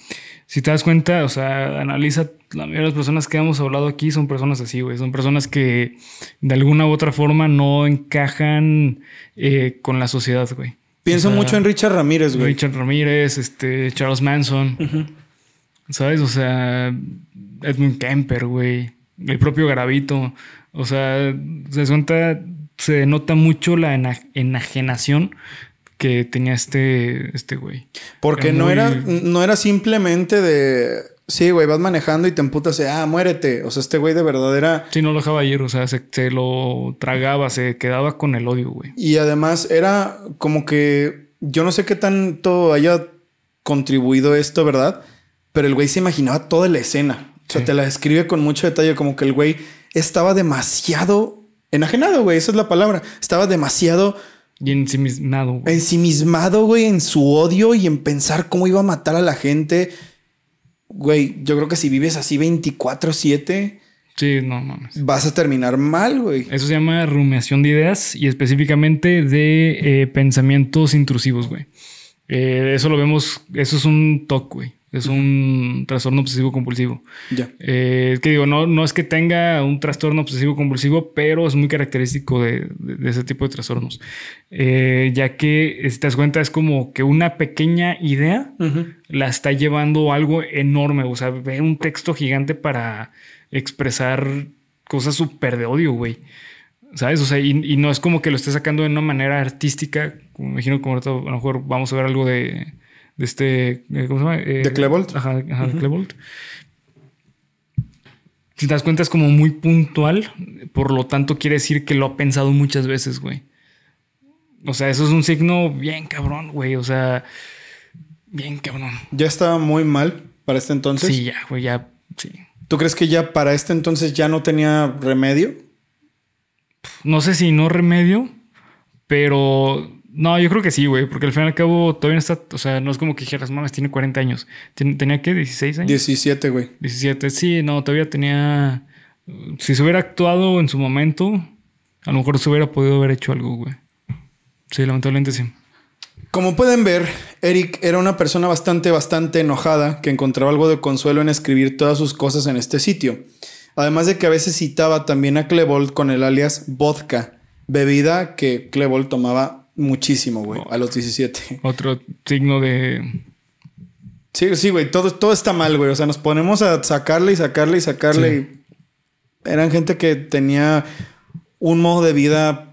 si te das cuenta, o sea, analiza la mayoría de las personas que hemos hablado aquí son personas así, güey. Son personas que de alguna u otra forma no encajan eh, con la sociedad, güey. Pienso O sea, mucho en Richard Ramírez, güey. Richard Ramírez, este, Charles Manson. ¿Sabes? O sea, Edmund Kemper, güey. El propio Garavito. O sea, se das cuenta, se nota mucho la ena- enajenación que tenía este, este güey. Porque Era no, muy- era, no era simplemente de. Sí, güey, vas manejando y te emputas ah, muérete. O sea, este güey de verdad era. Sí, no lo dejaba ir, o sea, se, se lo tragaba, se quedaba con el odio, güey. Y además era como que. Yo no sé qué tanto haya contribuido esto, ¿verdad? Pero el güey se imaginaba toda la escena. O sea, Sí. te la describe con mucho detalle, como que el güey estaba demasiado enajenado, güey. Esa es la palabra. Estaba demasiado Y ensimismado, güey. ensimismado, güey, en su odio y en pensar cómo iba a matar a la gente. Güey, yo creo que si vives así 24-7, Sí, no mames. vas a terminar mal, güey. Eso se llama rumiación de ideas y específicamente de eh, pensamientos intrusivos, güey. Eh, eso lo vemos, eso es un TOC, güey. Es un trastorno obsesivo compulsivo. Ya. Eh, es que digo, no, no es que tenga un trastorno obsesivo compulsivo, pero es muy característico de, de- de ese tipo de trastornos. Eh, ya que, si te das cuenta, es como que una pequeña idea la está llevando a algo enorme. O sea, ve un texto gigante para expresar cosas súper de odio, güey. ¿Sabes? O sea, y, y no es como que lo esté sacando de una manera artística. Como me imagino como ahorita a lo mejor vamos a ver algo de, de este. eh, ¿Cómo se llama? Eh, ¿De Klebold? Ajá, ajá, de Klebold. Si te das cuenta, es como muy puntual. Por lo tanto, quiere decir que lo ha pensado muchas veces, güey. O sea, eso es un signo bien cabrón, güey. O sea, bien cabrón. Ya estaba muy mal para este entonces. Sí, ya, güey, ya, sí. ¿Tú crees que ya para este entonces ya no tenía remedio? No sé si no remedio, pero no, yo creo que sí, güey, porque al fin y al cabo todavía no está, o sea, no es como que dijeras, mames, tiene 40 años. ¿Tenía qué? ¿16 años? 17, güey. 17. Sí, no, todavía tenía. Si se hubiera actuado en su momento, a lo mejor se hubiera podido haber hecho algo, güey. Sí, lamentablemente sí. Como pueden ver, Eric era una persona bastante, bastante enojada que encontraba algo de consuelo en escribir todas sus cosas en este sitio. Además de que a veces citaba también a Klebold con el alias vodka, bebida que Klebold tomaba muchísimo, güey, a los 17. Otro signo de. Sí, sí, güey, todo, todo está mal, güey. O sea, nos ponemos a sacarle y sacarle y sacarle. y Eran gente que tenía un modo de vida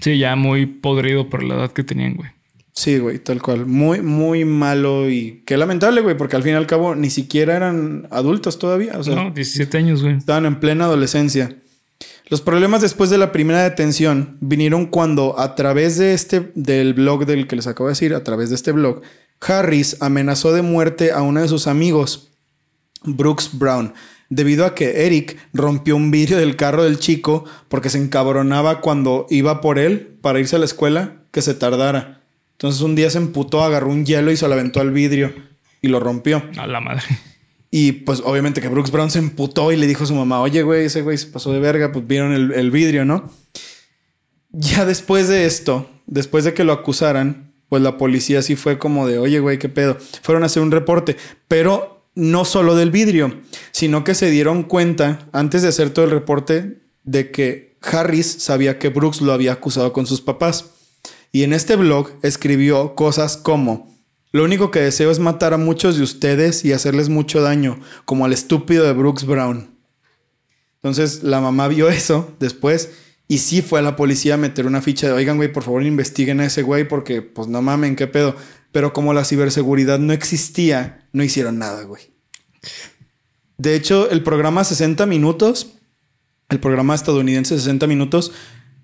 Sí, ya muy podrido por la edad que tenían, güey. Sí, güey, tal cual. Muy, muy malo y qué lamentable, güey, porque al fin y al cabo ni siquiera eran adultos todavía. O sea, No, 17 años, güey. estaban en plena adolescencia. Los problemas después de la primera detención vinieron cuando a través de este, del blog del que les acabo de decir, a través de este blog, Harris amenazó de muerte a uno de sus amigos, Brooks Brown, debido a que Eric rompió un vidrio del carro del chico porque se encabronaba cuando iba por él para irse a la escuela que se tardara. Entonces un día se emputó, agarró un hielo y se lo aventó al vidrio y lo rompió. A la madre. Y pues obviamente que Brooks Brown se emputó y le dijo a su mamá, oye, güey, ese güey se pasó de verga, pues vieron el, vidrio, ¿no? Ya después de esto, después de que lo acusaran, pues la policía sí fue como de, oye, güey, qué pedo. Fueron a hacer un reporte, pero no solo del vidrio, sino que se dieron cuenta antes de hacer todo el reporte de que Harris sabía que Brooks lo había acusado con sus papás. Y en este blog escribió cosas como, lo único que deseo es matar a muchos de ustedes y hacerles mucho daño, como al estúpido de Brooks Brown. Entonces la mamá vio eso después y sí fue a la policía a meter una ficha de, oigan, güey, por favor investiguen a ese güey porque, pues no mamen, qué pedo. Pero como la ciberseguridad no existía, no hicieron nada, güey. De hecho, el programa 60 Minutos, el programa estadounidense 60 Minutos,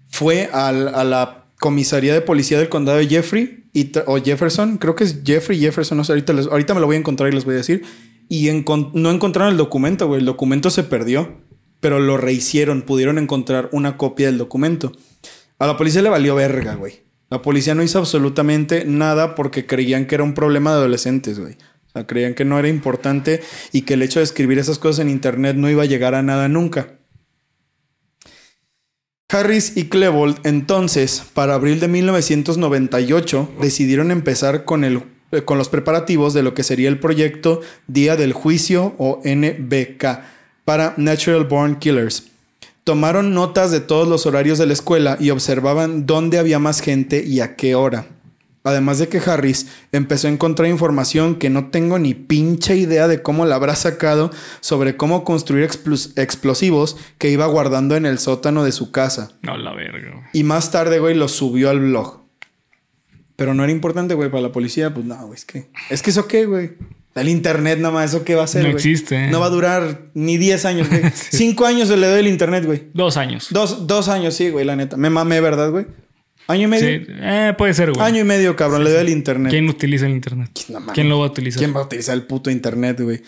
fue a la comisaría de policía del condado de Jeffrey o Jefferson, creo que es Jeffrey Jefferson, no sé, ahorita, ahorita me lo voy a encontrar y les voy a decir. Y no encontraron el documento, güey. El documento se perdió, pero lo rehicieron, pudieron encontrar una copia del documento. A la policía le valió verga, güey. La policía no hizo absolutamente nada porque creían que era un problema de adolescentes, güey. O sea, creían que no era importante y que el hecho de escribir esas cosas en internet no iba a llegar a nada nunca. Harris y Klebold entonces, para abril de 1998, decidieron empezar con, el, eh, con los preparativos de lo que sería el proyecto Día del Juicio o NBK para Natural Born Killers Tomaron notas de todos los horarios de la escuela y observaban dónde había más gente y a qué hora. Además de que Harris empezó a encontrar información que no tengo ni pinche idea de cómo la habrá sacado sobre cómo construir explosivos que iba guardando en el sótano de su casa. No, la verga. Y más tarde, güey, lo subió al blog. Pero no era importante, güey, para la policía. Pues no, güey, es que... Es que eso qué, güey. El internet nada más, ¿eso qué va a ser? No existe. ¿eh? No va a durar ni 10 años, güey. Cinco años se le doy el internet, güey. Dos años. Dos, dos años, sí, güey, la neta. Me mamé, ¿verdad, güey? ¿Año y medio? Sí, eh, puede ser, güey. Año y medio, cabrón, le doy el internet. ¿Quién utiliza el internet? ¿Quién lo va a utilizar? ¿Quién va a utilizar el puto internet, güey?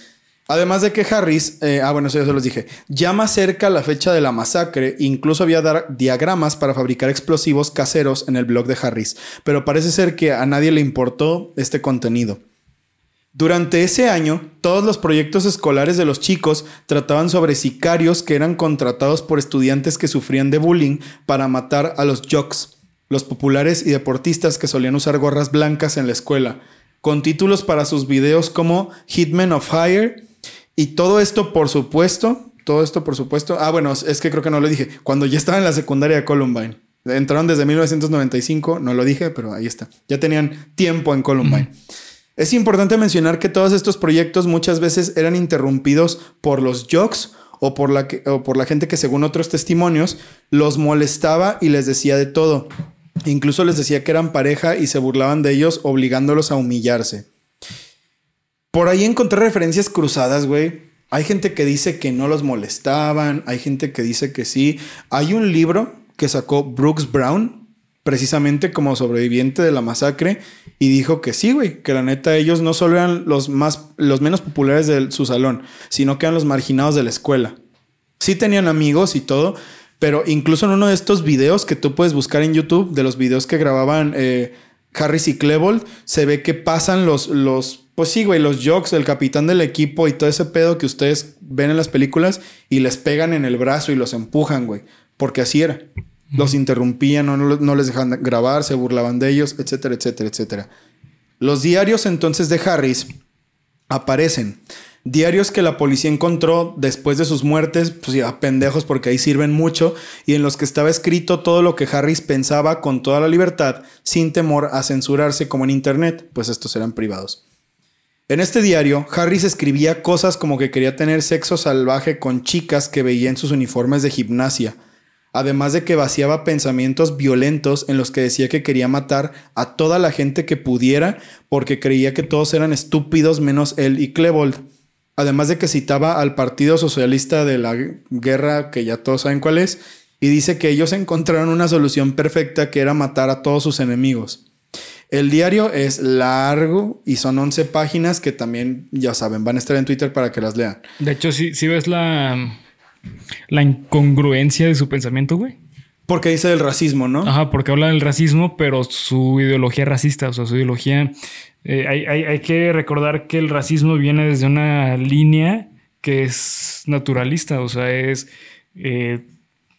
Además de que Harris, eh, ah, bueno, eso ya se los dije, ya más cerca la fecha de la masacre, incluso había dar diagramas para fabricar explosivos caseros en el blog de Harris, pero parece ser que a nadie le importó este contenido. Durante ese año, todos los proyectos escolares de los chicos trataban sobre sicarios que eran contratados por estudiantes que sufrían de bullying para matar a los jocks, los populares y deportistas que solían usar gorras blancas en la escuela, con títulos para sus videos como Hitman of Hire y todo esto, por supuesto, todo esto, por supuesto. Ah, bueno, es que creo que no lo dije. Cuando ya estaba en la secundaria de Columbine. Entraron desde 1995, no lo dije, pero ahí está. Ya tenían tiempo en Columbine. Es importante mencionar que todos estos proyectos muchas veces eran interrumpidos por los jocks o por la, por la gente que según otros testimonios los molestaba y les decía de todo. Incluso les decía que eran pareja y se burlaban de ellos obligándolos a humillarse. Por ahí encontré referencias cruzadas, güey. Hay gente que dice que no los molestaban, hay gente que dice que sí. Hay un libro que sacó Brooks Brown, precisamente como sobreviviente de la masacre y dijo que sí, güey, que la neta ellos no solo eran los más los menos populares de su salón, sino que eran los marginados de la escuela. Sí tenían amigos y todo, pero incluso en uno de estos videos que tú puedes buscar en YouTube, de los videos que grababan eh, Harris y Klebold, se ve que pasan los, los, pues sí, güey, los jokes, el capitán del equipo y todo ese pedo que ustedes ven en las películas y les pegan en el brazo y los empujan, güey, porque así era. Los interrumpían, no, no les dejaban grabar, se burlaban de ellos, etcétera, etcétera, etcétera. Los diarios entonces de Harris aparecen. Diarios que la policía encontró después de sus muertes, pues ya pendejos porque ahí sirven mucho, y en los que estaba escrito todo lo que Harris pensaba con toda la libertad, sin temor a censurarse como en Internet, pues estos eran privados. En este diario, Harris escribía cosas como que quería tener sexo salvaje con chicas que veía en sus uniformes de gimnasia, además de que vaciaba pensamientos violentos en los que decía que quería matar a toda la gente que pudiera porque creía que todos eran estúpidos menos él y Klebold. Además de que citaba al Partido Socialista de la guerra, que ya todos saben cuál es, y dice que ellos encontraron una solución perfecta que era matar a todos sus enemigos. El diario es largo y son 11 páginas que también, ya saben, van a estar en Twitter para que las lean. De hecho, si, si ves la, la incongruencia de su pensamiento, güey. Porque dice del racismo, ¿no? Ajá, porque habla del racismo, pero su ideología racista, o sea, su ideología... Eh, hay, que recordar que el racismo viene desde una línea que es naturalista, o sea, es... Eh,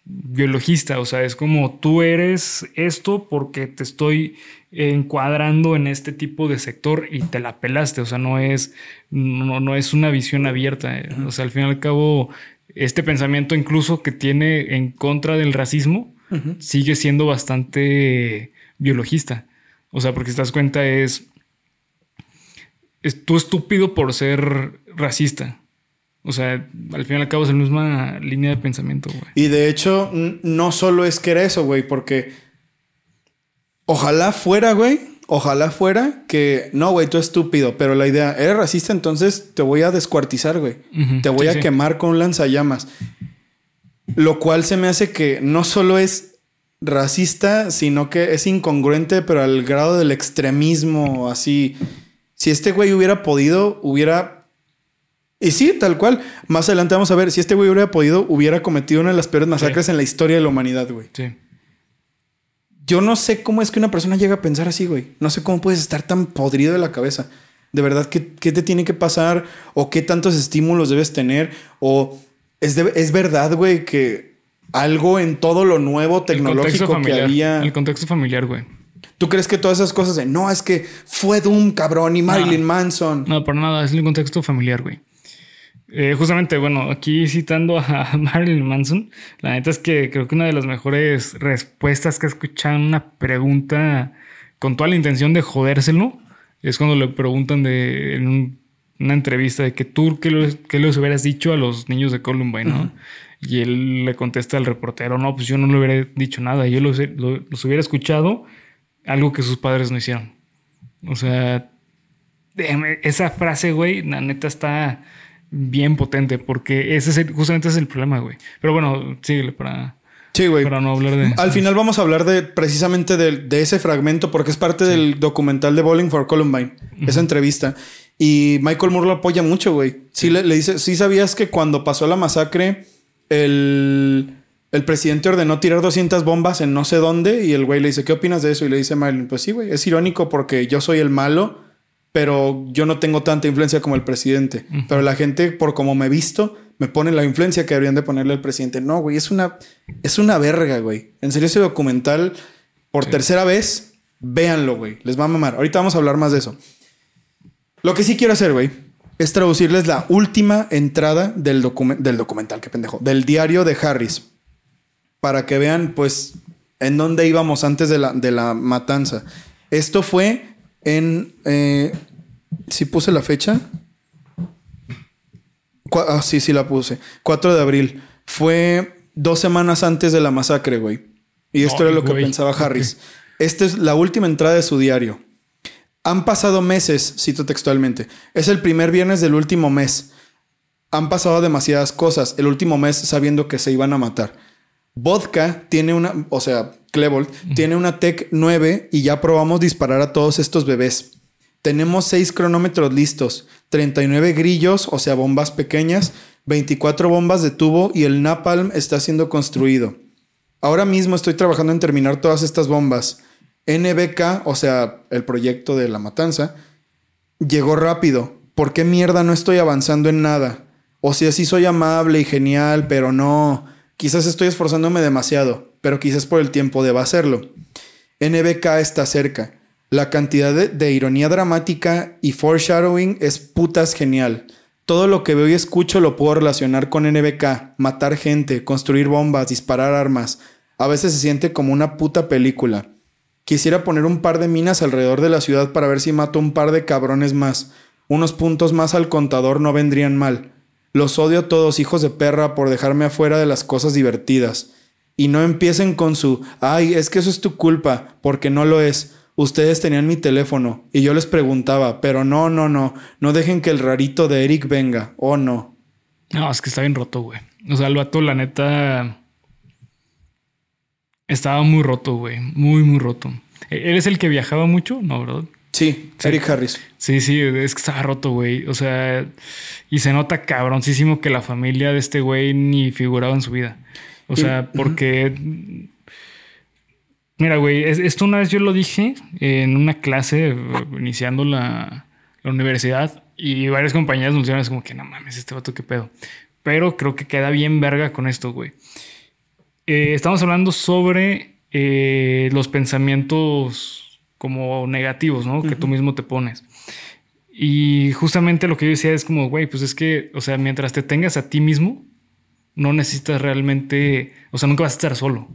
biologista, o sea, es como tú eres esto porque te estoy encuadrando en este tipo de sector y te la pelaste, o sea, no es, no, no es una visión abierta, o sea, al fin y al cabo, este pensamiento incluso que tiene en contra del racismo sigue siendo bastante biologista, o sea, porque si te das cuenta es, es tú estúpido por ser racista. O sea, al fin y al cabo es la misma línea de pensamiento, güey. Y de hecho, no solo es que era eso, güey, porque ojalá fuera, güey, ojalá fuera que no, güey, tú estúpido, pero la idea, eres racista, entonces te voy a descuartizar, güey. te voy a quemar con un lanzallamas. Lo cual se me hace que no solo es racista, sino que es incongruente, pero al grado del extremismo, así. Si este güey hubiera podido, hubiera y sí, tal cual. Más adelante vamos a ver si este güey hubiera podido, hubiera cometido una de las peores masacres en la historia de la humanidad, güey. Sí. Yo no sé cómo es que una persona llega a pensar así, güey. No sé cómo puedes estar tan podrido de la cabeza. De verdad, ¿qué, te tiene que pasar? ¿O qué tantos estímulos debes tener? ¿O es, es verdad, güey, que algo en todo lo nuevo tecnológico que había... El contexto familiar, güey. ¿Tú crees que todas esas cosas de no, es que fue Doom, cabrón, y Marilyn Manson? No, por nada, es el contexto familiar, güey. Eh, justamente, bueno, aquí citando a Marilyn Manson, la neta es que creo que una de las mejores respuestas que he escuchado en una pregunta con toda la intención de jodérselo es cuando le preguntan de, en una entrevista de que tú, ¿qué, les hubieras dicho a los niños de Columbine, no? Y él le contesta al reportero, no, pues yo no le hubiera dicho nada, yo los, los hubiera escuchado algo que sus padres no hicieron. O sea, esa frase, güey, la neta está bien potente, porque ese es justamente ese es el problema, güey. Pero bueno, síguele para, sí, güey. para no hablar de... Al final vamos a hablar de precisamente de, ese fragmento, porque es parte del documental de Bowling for Columbine, esa entrevista. Y Michael Moore lo apoya mucho, güey. Sí, le, dice, sí sabías que cuando pasó la masacre, el, el presidente ordenó tirar 200 bombas en no sé dónde y el güey le dice, ¿qué opinas de eso? Y le dice Michael, pues sí, güey, es irónico porque yo soy el malo pero yo no tengo tanta influencia como el presidente. Pero la gente, por como me he visto, me pone la influencia que deberían de ponerle al presidente. No, güey, es una, es una verga, güey. En serio, ese documental, por tercera vez, véanlo, güey. Les va a mamar. Ahorita vamos a hablar más de eso. Lo que sí quiero hacer, güey, es traducirles la última entrada del, del documental, qué pendejo, del diario de Harris. Para que vean, pues, en dónde íbamos antes de la, de la matanza. Esto fue en eh, si puse la fecha. ah, sí, sí la puse. 4 de abril. Fue dos semanas antes de la masacre, güey. Y esto era lo que pensaba Harris. Esta es la última entrada de su diario. Han pasado meses, cito textualmente. Es el primer viernes del último mes. Han pasado demasiadas cosas el último mes sabiendo que se iban a matar. Vodka tiene una, o sea, Clebold, tiene una Tech 9 y ya probamos disparar a todos estos bebés. Tenemos 6 cronómetros listos, 39 grillos, o sea, bombas pequeñas, 24 bombas de tubo y el napalm está siendo construido. Ahora mismo estoy trabajando en terminar todas estas bombas. NBK, o sea, el proyecto de la matanza, llegó rápido. ¿Por qué mierda no estoy avanzando en nada? O sea, sí soy amable y genial, pero no. Quizás estoy esforzándome demasiado, pero quizás por el tiempo deba hacerlo. NBK está cerca. La cantidad de, ironía dramática y foreshadowing es putas genial. Todo lo que veo y escucho lo puedo relacionar con NBK, matar gente, construir bombas, disparar armas. A veces se siente como una puta película. Quisiera poner un par de minas alrededor de la ciudad para ver si mato un par de cabrones más. Unos puntos más al contador no vendrían mal. Los odio a todos, hijos de perra, por dejarme afuera de las cosas divertidas. Y no empiecen con su, ay, es que eso es tu culpa, porque no lo es ustedes tenían mi teléfono y yo les preguntaba, pero no, no, no, no dejen que el rarito de Eric venga, oh, no. No, es que está bien roto, güey. O sea, el vato, la neta, estaba muy roto, güey, muy, muy roto. ¿E-, ¿Eres el que viajaba mucho? No, ¿verdad? Sí, Eric Harris. Sí, sí, es que estaba roto, güey. O sea, y se nota cabroncísimo que la familia de este güey ni figuraba en su vida. O sea, porque Mira, güey, esto una vez yo lo dije en una clase iniciando la, universidad y varias compañeras nos dijeron como que no mames, este vato qué pedo. Pero creo que queda bien verga con esto, güey. eh, estamos hablando sobre eh, los pensamientos como negativos, ¿no? Que tú mismo te pones. Y justamente lo que yo decía es como, güey, pues es que, o sea, mientras te tengas a ti mismo, no necesitas realmente, o sea, nunca vas a estar solo.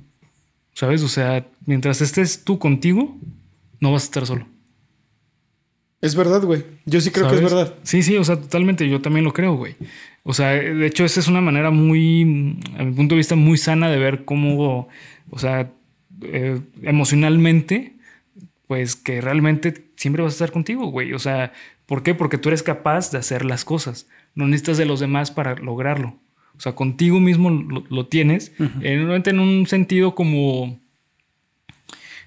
¿Sabes? O sea, mientras estés tú contigo, no vas a estar solo. Es verdad, güey. Yo sí creo que es verdad. Sí, sí, o sea, totalmente. Yo también lo creo, güey. O sea, de hecho, esa es una manera muy, a mi punto de vista, muy sana de ver cómo, o sea, eh, emocionalmente, pues que realmente siempre vas a estar contigo, güey. O sea, ¿por qué? Porque tú eres capaz de hacer las cosas. No necesitas de los demás para lograrlo. O sea, contigo mismo lo, tienes, en, en un sentido como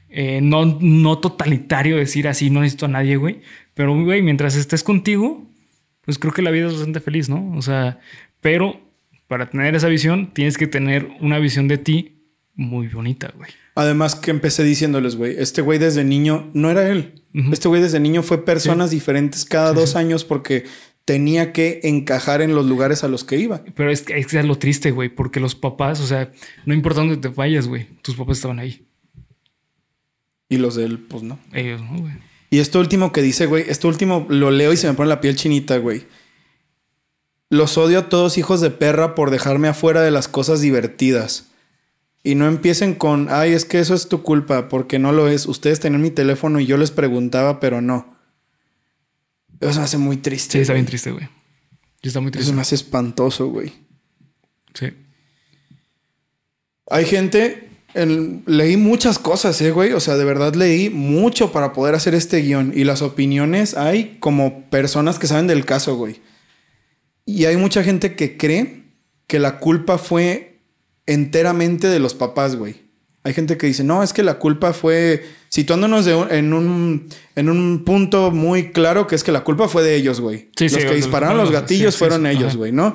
eh, no, no totalitario decir así, no necesito a nadie, güey. Pero, güey, mientras estés contigo, pues creo que la vida es bastante feliz, ¿no? O sea, pero para tener esa visión, tienes que tener una visión de ti muy bonita, güey. Además que empecé diciéndoles, güey, este güey desde niño no era él. Este güey desde niño fue personas diferentes cada dos años porque tenía que encajar en los lugares a los que iba. Pero es que es lo triste, güey, porque los papás, o sea, no importa dónde te vayas, güey, tus papás estaban ahí. Y los de él, pues no. Ellos no, güey. Y esto último que dice, güey, esto último lo leo y se me pone la piel chinita, güey. Los odio a todos hijos de perra por dejarme afuera de las cosas divertidas. Y no empiecen con, ay, es que eso es tu culpa, porque no lo es. Ustedes tenían mi teléfono y yo les preguntaba, pero no. Eso me hace muy triste. Sí, está bien triste, güey. Está muy triste. Eso me hace espantoso, güey. Sí. Hay gente. leí muchas cosas, eh, güey. O sea, de verdad leí mucho para poder hacer este guion. Y las opiniones hay como personas que saben del caso, güey. Y hay mucha gente que cree que la culpa fue enteramente de los papás, güey. Hay gente que dice, no, es que la culpa fue situándonos en, un, en un punto muy claro que es que la culpa fue de ellos, güey. los que dispararon los gatillos fueron ellos, güey, ¿no?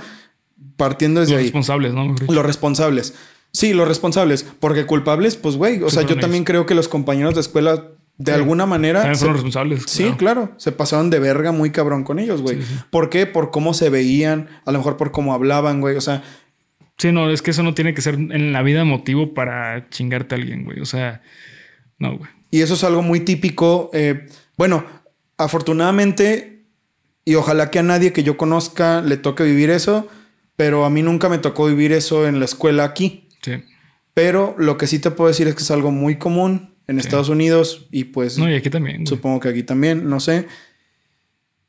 Partiendo desde ahí. Los responsables, ¿no? Los responsables. Sí, los responsables. Porque culpables, pues, güey. O sea, yo también creo que los compañeros de escuela, de alguna manera. También fueron responsables. Sí, claro. Se pasaron de verga muy cabrón con ellos, güey. ¿Por qué? Por cómo se veían, a lo mejor por cómo hablaban, güey. O sea, Sí, no, es que eso no tiene que ser en la vida motivo para chingarte a alguien, güey. O sea, no, güey. Y eso es algo muy típico. Eh, bueno, afortunadamente, y ojalá que a nadie que yo conozca le toque vivir eso, pero a mí nunca me tocó vivir eso en la escuela aquí. Sí. Pero lo que sí te puedo decir es que es algo muy común en Estados Unidos y pues... No, y aquí también. Supongo que aquí también, no sé.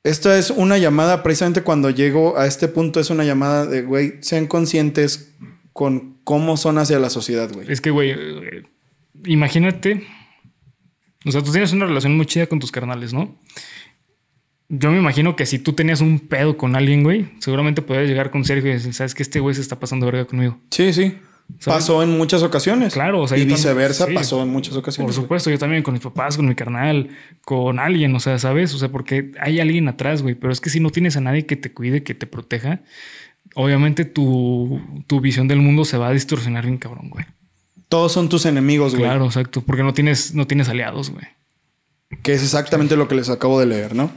Esta es una llamada, precisamente cuando llego a este punto, es una llamada de, güey, sean conscientes con cómo son hacia la sociedad, güey. Es que, güey, eh, imagínate, o sea, tú tienes una relación muy chida con tus carnales, ¿no? Yo me imagino que si tú tenías un pedo con alguien, güey, seguramente podrías llegar con Sergio y decir, ¿sabes que Este güey se está pasando verga conmigo. Sí, sí. Pasó en muchas ocasiones. Claro, o sea, y viceversa pasó en muchas ocasiones. Por supuesto, yo también con mis papás, con mi carnal, con alguien, o sea, ¿sabes? O sea, porque hay alguien atrás, güey. Pero es que si no tienes a nadie que te cuide, que te proteja, obviamente tu, tu visión del mundo se va a distorsionar bien cabrón, güey. Todos son tus enemigos, güey. Claro, exacto. Porque no tienes, no tienes aliados, güey. Que es exactamente lo que les acabo de leer, ¿no?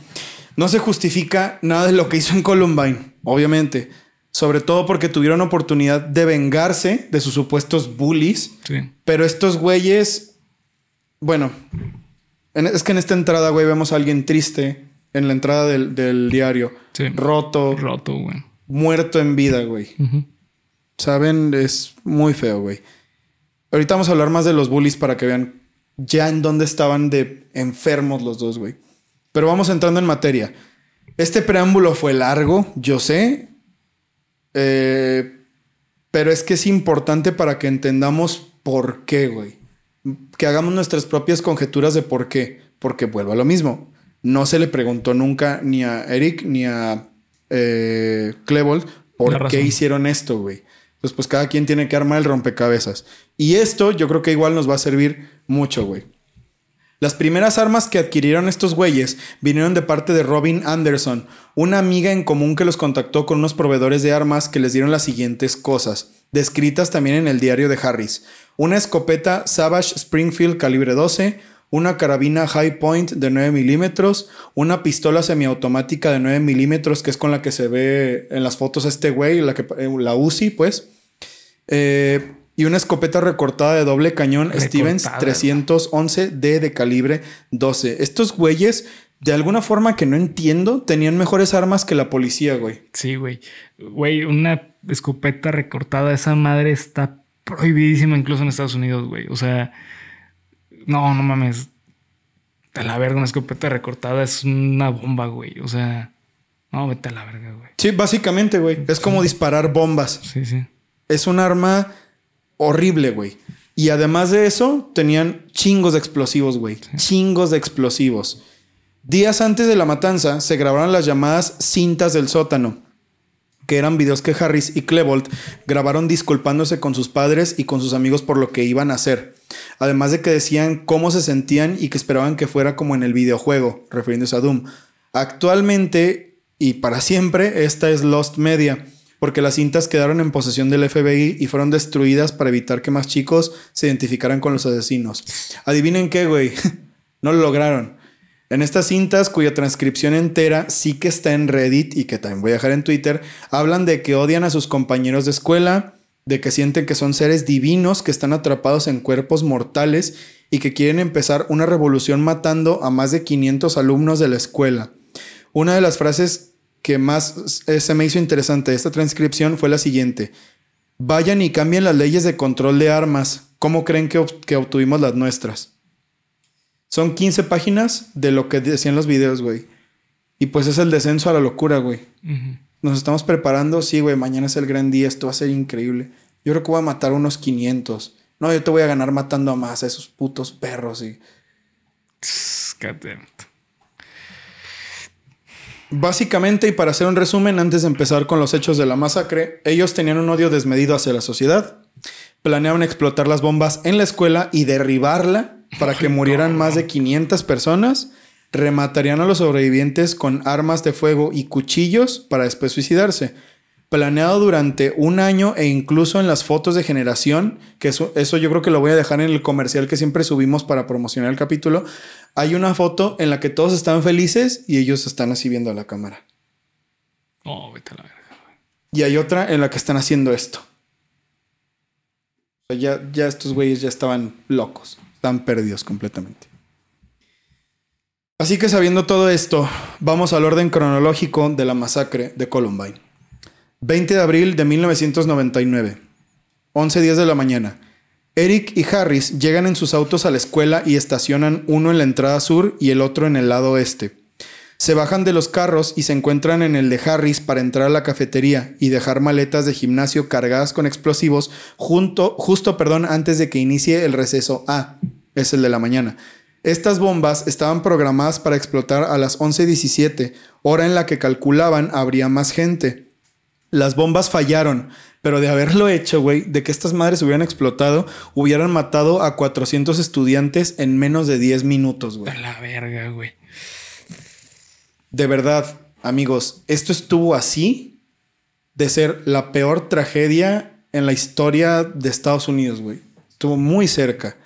No se justifica nada de lo que hizo en Columbine, obviamente sobre todo porque tuvieron oportunidad de vengarse de sus supuestos bullies. Sí. Pero estos güeyes, bueno, es que en esta entrada, güey, vemos a alguien triste en la entrada del, diario. Sí. Roto. Roto, güey. Muerto en vida, güey. Saben, es muy feo, güey. Ahorita vamos a hablar más de los bullies para que vean ya en dónde estaban de enfermos los dos, güey. Pero vamos entrando en materia. Este preámbulo fue largo, yo sé. Eh, pero es que es importante para que entendamos por qué, güey. Que hagamos nuestras propias conjeturas de por qué. Porque vuelvo a lo mismo. No se le preguntó nunca ni a Eric ni a eh, Klebold por qué hicieron esto, güey. Entonces, pues cada quien tiene que armar el rompecabezas. Y esto yo creo que igual nos va a servir mucho, güey. Las primeras armas que adquirieron estos güeyes vinieron de parte de Robin Anderson, una amiga en común que los contactó con unos proveedores de armas que les dieron las siguientes cosas, descritas también en el diario de Harris. Una escopeta Savage Springfield calibre 12, una carabina High Point de 9 milímetros, una pistola semiautomática de 9 milímetros, que es con la que se ve en las fotos este güey, la, que, eh, la UCI, pues. Eh, y una escopeta recortada de doble cañón Recortada, Stevens güey. 311D de calibre 12. Estos güeyes, de alguna forma que no entiendo, tenían mejores armas que la policía, güey. Sí, güey. Güey, una escopeta recortada, esa madre está prohibidísima incluso en Estados Unidos, güey. O sea, no, no mames. A la verga, una escopeta recortada es una bomba, güey. O sea, no, vete a la verga, güey. Sí, básicamente, güey. Es como disparar bombas. Sí, sí. Es un arma horrible, güey. Y además de eso, tenían chingos de explosivos, güey. Chingos de explosivos. Días antes de la matanza, se grabaron las llamadas cintas del sótano, que eran videos que Harris y Klebold grabaron disculpándose con sus padres y con sus amigos por lo que iban a hacer. Además de que decían cómo se sentían y que esperaban que fuera como en el videojuego, refiriéndose a Doom. Actualmente y para siempre, esta es Lost Media, porque las cintas quedaron en posesión del FBI y fueron destruidas para evitar que más chicos se identificaran con los asesinos. Adivinen qué, güey. no lo lograron. En estas cintas, cuya transcripción entera sí que está en Reddit y que también voy a dejar en Twitter, hablan de que odian a sus compañeros de escuela, de que sienten que son seres divinos que están atrapados en cuerpos mortales y que quieren empezar una revolución matando a más de 500 alumnos de la escuela. Una de las frases que más se me hizo interesante de esta transcripción fue la siguiente. Vayan y cambien las leyes de control de armas. ¿Cómo creen que, que obtuvimos las nuestras? Son 15 páginas de lo que decían los videos, güey. Y pues es el descenso a la locura, güey. Nos estamos preparando, sí, güey, mañana es el gran día, esto va a ser increíble. Yo creo que voy a matar unos 500. No, yo te voy a ganar matando a más, a esos putos perros y... It. Básicamente, y para hacer un resumen, antes de empezar con los hechos de la masacre, ellos tenían un odio desmedido hacia la sociedad. Planeaban explotar las bombas en la escuela y derribarla para que murieran más de 500 personas. Rematarían a los sobrevivientes con armas de fuego y cuchillos para después suicidarse. Planeado durante un año e incluso en las fotos de generación, que eso, eso yo creo que lo voy a dejar en el comercial que siempre subimos para promocionar el capítulo, hay una foto en la que todos están felices y ellos están así viendo a la cámara. Oh, vete a la verga. Y hay otra en la que están haciendo esto. O sea, ya, ya estos güeyes ya estaban locos, estaban perdidos completamente. Así que sabiendo todo esto, vamos al orden cronológico de la masacre de Columbine. 20 de abril de 1999, 11 días de la mañana. Eric y Harris llegan en sus autos a la escuela y estacionan uno en la entrada sur y el otro en el lado oeste. Se bajan de los carros y se encuentran en el de Harris para entrar a la cafetería y dejar maletas de gimnasio cargadas con explosivos justo perdón, antes de que inicie el receso A, es el de la mañana. Estas bombas estaban programadas para explotar a las 11.17, hora en la que calculaban habría más gente. Las bombas fallaron, pero de haberlo hecho, güey, de que estas madres hubieran explotado, hubieran matado a 400 estudiantes en menos de 10 minutos, güey. A la verga, güey. De verdad, amigos, esto estuvo así de ser la peor tragedia en la historia de Estados Unidos, güey. Estuvo muy cerca.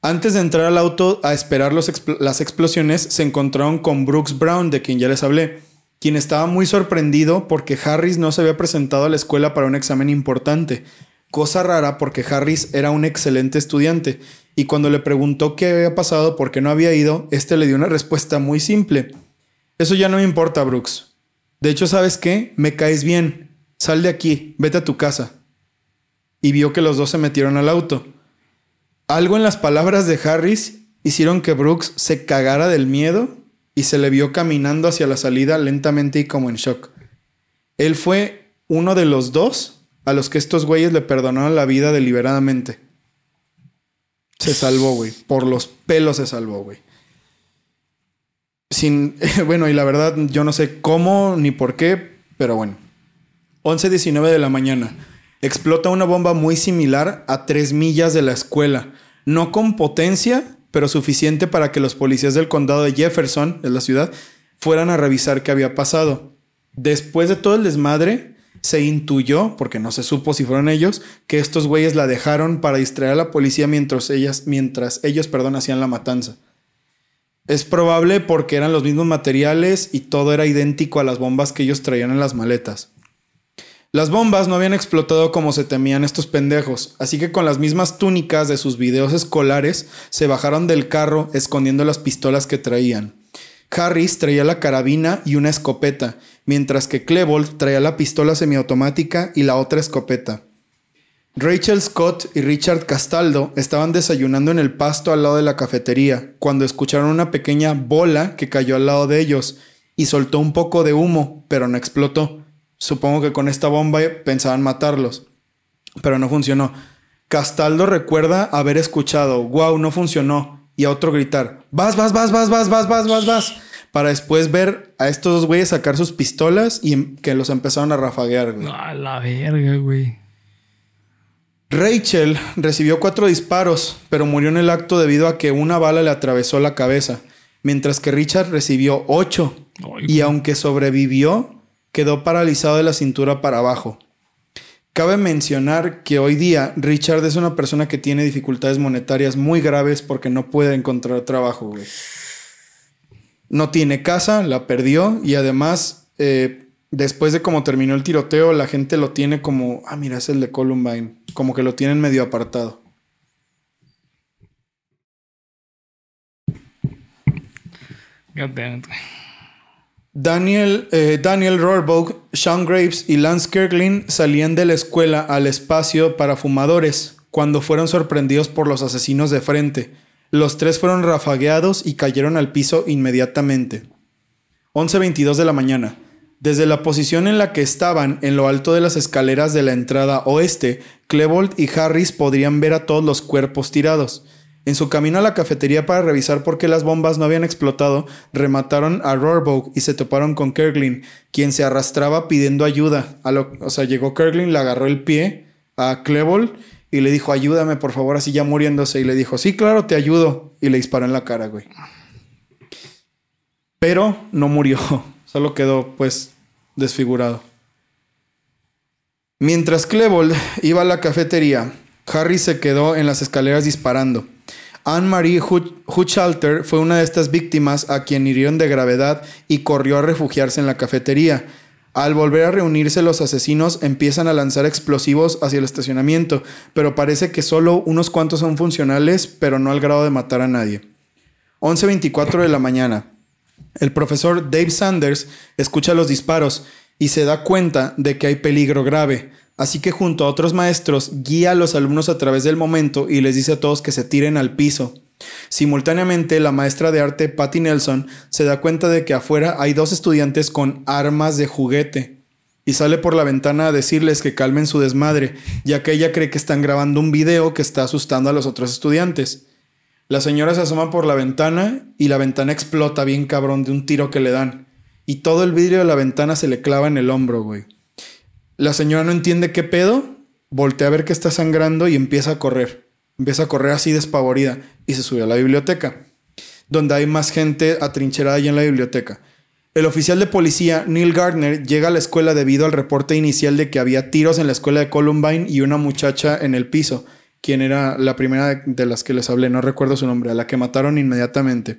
Antes de entrar al auto a esperar los expl- las explosiones, se encontraron con Brooks Brown, de quien ya les hablé, quien estaba muy sorprendido porque Harris no se había presentado a la escuela para un examen importante. Cosa rara porque Harris era un excelente estudiante y cuando le preguntó qué había pasado, por qué no había ido, este le dio una respuesta muy simple. Eso ya no me importa, Brooks. De hecho, ¿sabes qué? Me caes bien. Sal de aquí, vete a tu casa. Y vio que los dos se metieron al auto. Algo en las palabras de Harris hicieron que Brooks se cagara del miedo y se le vio caminando hacia la salida lentamente y como en shock. Él fue uno de los dos a los que estos güeyes le perdonaron la vida deliberadamente. Se salvó, güey. Por los pelos se salvó, güey. Sin, bueno, y la verdad, yo no sé cómo ni por qué, pero bueno. 11.19 de la mañana. Explota una bomba muy similar a tres millas de la escuela. No con potencia, pero suficiente para que los policías del condado de Jefferson, en la ciudad, fueran a revisar qué había pasado. Después de todo el desmadre, se intuyó, porque no se supo si fueron ellos, que estos güeyes la dejaron para distraer a la policía mientras, ellas, mientras ellos perdón, hacían la matanza. Es probable porque eran los mismos materiales y todo era idéntico a las bombas que ellos traían en las maletas. Las bombas no habían explotado como se temían estos pendejos, así que con las mismas túnicas de sus videos escolares se bajaron del carro escondiendo las pistolas que traían. Harris traía la carabina y una escopeta, mientras que Klebold traía la pistola semiautomática y la otra escopeta. Rachel Scott y Richard Castaldo estaban desayunando en el pasto al lado de la cafetería cuando escucharon una pequeña bola que cayó al lado de ellos y soltó un poco de humo, pero no explotó. Supongo que con esta bomba pensaban matarlos, pero no funcionó. Castaldo recuerda haber escuchado, wow, no funcionó, y a otro gritar, vas, vas, vas, vas, vas, vas, vas, vas, vas, para después ver a estos dos güeyes sacar sus pistolas y que los empezaron a rafaguear, güey. A la verga, güey. Rachel recibió cuatro disparos, pero murió en el acto debido a que una bala le atravesó la cabeza, mientras que Richard recibió ocho Ay, y aunque sobrevivió, quedó paralizado de la cintura para abajo. Cabe mencionar que hoy día Richard es una persona que tiene dificultades monetarias muy graves porque no puede encontrar trabajo. No tiene casa, la perdió y además, eh, después de cómo terminó el tiroteo, la gente lo tiene como, ah, mira, es el de Columbine, como que lo tienen medio apartado. God damn it. Daniel, eh, Daniel Sean Graves y Lance Kirkland salían de la escuela al espacio para fumadores cuando fueron sorprendidos por los asesinos de frente. Los tres fueron rafagueados y cayeron al piso inmediatamente. 11.22 de la mañana. Desde la posición en la que estaban, en lo alto de las escaleras de la entrada oeste, Klebold y Harris podrían ver a todos los cuerpos tirados. En su camino a la cafetería para revisar por qué las bombas no habían explotado, remataron a Rohrbaugh y se toparon con Kirkland, quien se arrastraba pidiendo ayuda. A o sea, llegó Kirkland, le agarró el pie a Klebold y le dijo, ayúdame por favor, así ya muriéndose. Y le dijo, sí, claro, te ayudo. Y le disparó en la cara, güey. Pero no murió, solo quedó pues desfigurado. Mientras Klebold iba a la cafetería, Harry se quedó en las escaleras disparando. Anne-Marie Hu- Huchalter fue una de estas víctimas a quien hirieron de gravedad y corrió a refugiarse en la cafetería. Al volver a reunirse los asesinos empiezan a lanzar explosivos hacia el estacionamiento, pero parece que solo unos cuantos son funcionales, pero no al grado de matar a nadie. 11.24 de la mañana. El profesor Dave Sanders escucha los disparos y se da cuenta de que hay peligro grave, así que junto a otros maestros guía a los alumnos a través del momento y les dice a todos que se tiren al piso. Simultáneamente, la maestra de arte Patty Nelson se da cuenta de que afuera hay dos estudiantes con armas de juguete y sale por la ventana a decirles que calmen su desmadre, ya que ella cree que están grabando un video que está asustando a los otros estudiantes. La señora se asoma por la ventana y la ventana explota bien cabrón de un tiro que le dan. Y todo el vidrio de la ventana se le clava en el hombro, güey. La señora no entiende qué pedo, voltea a ver que está sangrando y empieza a correr. Empieza a correr así despavorida y se sube a la biblioteca, donde hay más gente atrincherada allí en la biblioteca. El oficial de policía, Neil Gardner, llega a la escuela debido al reporte inicial de que había tiros en la escuela de Columbine y una muchacha en el piso, quien era la primera de- de las que les hablé, no recuerdo su nombre, a la que mataron inmediatamente.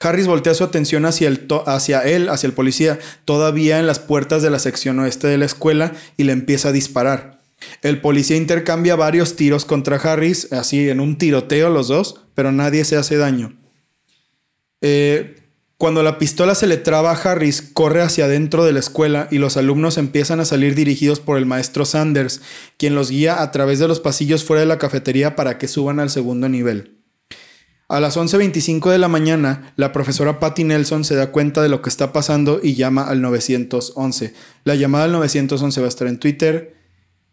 Harris voltea su atención hacia, el hacia él, hacia el policía, todavía en las puertas de la sección oeste de la escuela, y le empieza a disparar. El policía intercambia varios tiros contra Harris, así en un tiroteo los dos, pero nadie se hace daño. Eh, cuando la pistola se le traba a Harris, corre hacia adentro de la escuela y los alumnos empiezan a salir dirigidos por el maestro Sanders, quien los guía a través de los pasillos fuera de la cafetería para que suban al segundo nivel. A las 11.25 de la mañana, la profesora Patty Nelson se da cuenta de lo que está pasando y llama al 911. La llamada al 911 va a estar en Twitter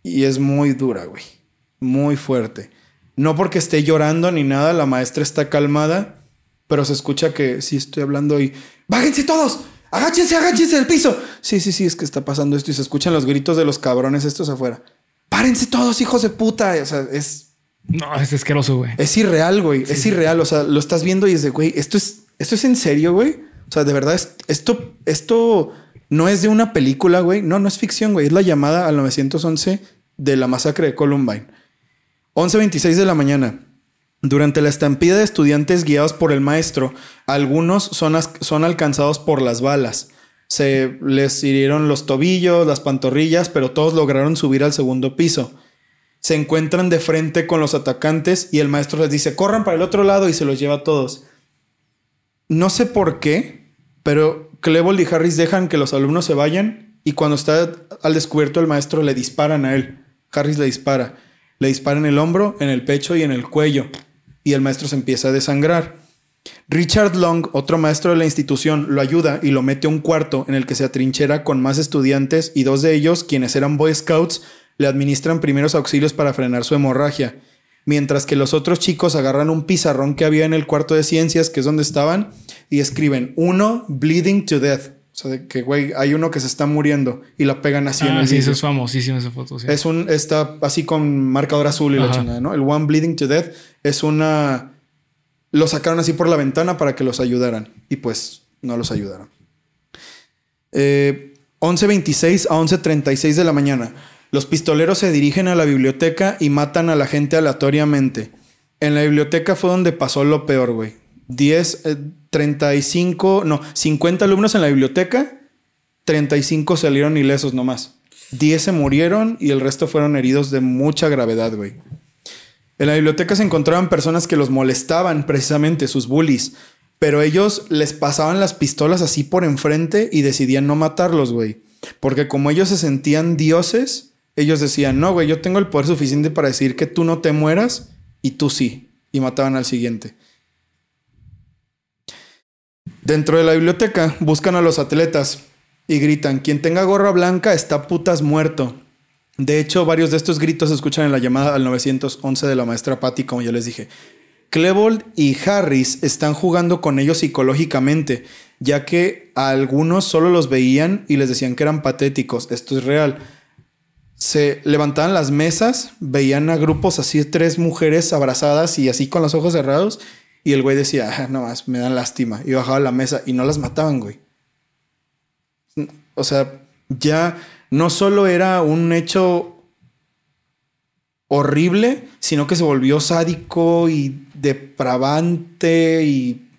y es muy dura, güey. Muy fuerte. No porque esté llorando ni nada, la maestra está calmada, pero se escucha que sí estoy hablando y... ¡Bájense todos! ¡Agáchense, agáchense del piso! Sí, sí, sí, es que está pasando esto y se escuchan los gritos de los cabrones estos afuera. ¡Párense todos, hijos de puta! O sea, es, No, es asqueroso, güey. es irreal, güey. es irreal. O sea, lo estás viendo y es de, güey, esto es, esto es en serio, güey. O sea, de verdad, es- esto, esto no es de una película, güey. No, no es ficción, güey. Es la llamada al 911 de la masacre de Columbine. 11.26 de la mañana. Durante la estampida de estudiantes guiados por el maestro, algunos son alcanzados por las balas. Se les hirieron los tobillos, las pantorrillas, pero todos lograron subir al segundo piso. Se encuentran de frente con los atacantes y el maestro les dice, corran para el otro lado y se los lleva a todos. No sé por qué, pero Klebold y Harris dejan que los alumnos se vayan y cuando está al descubierto el maestro le disparan a él. Harris le dispara. Le dispara en el hombro, en el pecho y en el cuello. Y el maestro se empieza a desangrar. Richard Long, otro maestro de la institución, lo ayuda y lo mete a un cuarto en el que se atrinchera con más estudiantes y dos de ellos, quienes eran Boy Scouts, le administran primeros auxilios para frenar su hemorragia. Mientras que los otros chicos agarran un pizarrón que había en el cuarto de ciencias, que es donde estaban, y escriben uno, bleeding to death. O sea, de que, güey, hay uno que se está muriendo y la pegan así en Ah, el sí, eso es famosísimo esa foto. sí. Es un, está así con marcador azul y la chingada, ¿no? El One Bleeding to Death es una. Lo sacaron así por la ventana para que los ayudaran. Y pues no los ayudaron. Eh, 11.26 a 11.36 de la mañana. Los pistoleros se dirigen a la biblioteca y matan a la gente aleatoriamente. En la biblioteca fue donde pasó lo peor, güey. 10, eh, 35, no, 50 alumnos en la biblioteca, 35 salieron ilesos nomás. 10 se murieron y el resto fueron heridos de mucha gravedad, güey. En la biblioteca se encontraban personas que los molestaban, precisamente sus bullies, pero ellos les pasaban las pistolas así por enfrente y decidían no matarlos, güey. Porque como ellos se sentían dioses, ellos decían, no, güey, yo tengo el poder suficiente para decir que tú no te mueras y tú sí. Y mataban al siguiente. Dentro de la biblioteca buscan a los atletas y gritan, quien tenga gorra blanca está putas muerto. De hecho, varios de estos gritos se escuchan en la llamada al 911 de la maestra Patty, como ya les dije. Klebold y Harris están jugando con ellos psicológicamente, ya que a algunos solo los veían y les decían que eran patéticos. Esto es real. Se levantaban las mesas, veían a grupos así tres mujeres abrazadas y así con los ojos cerrados. Y el güey decía, "Ah, no más, me dan lástima. Y bajaba la mesa y no las mataban, güey. O sea, ya no solo era un hecho horrible, sino que se volvió sádico y depravante y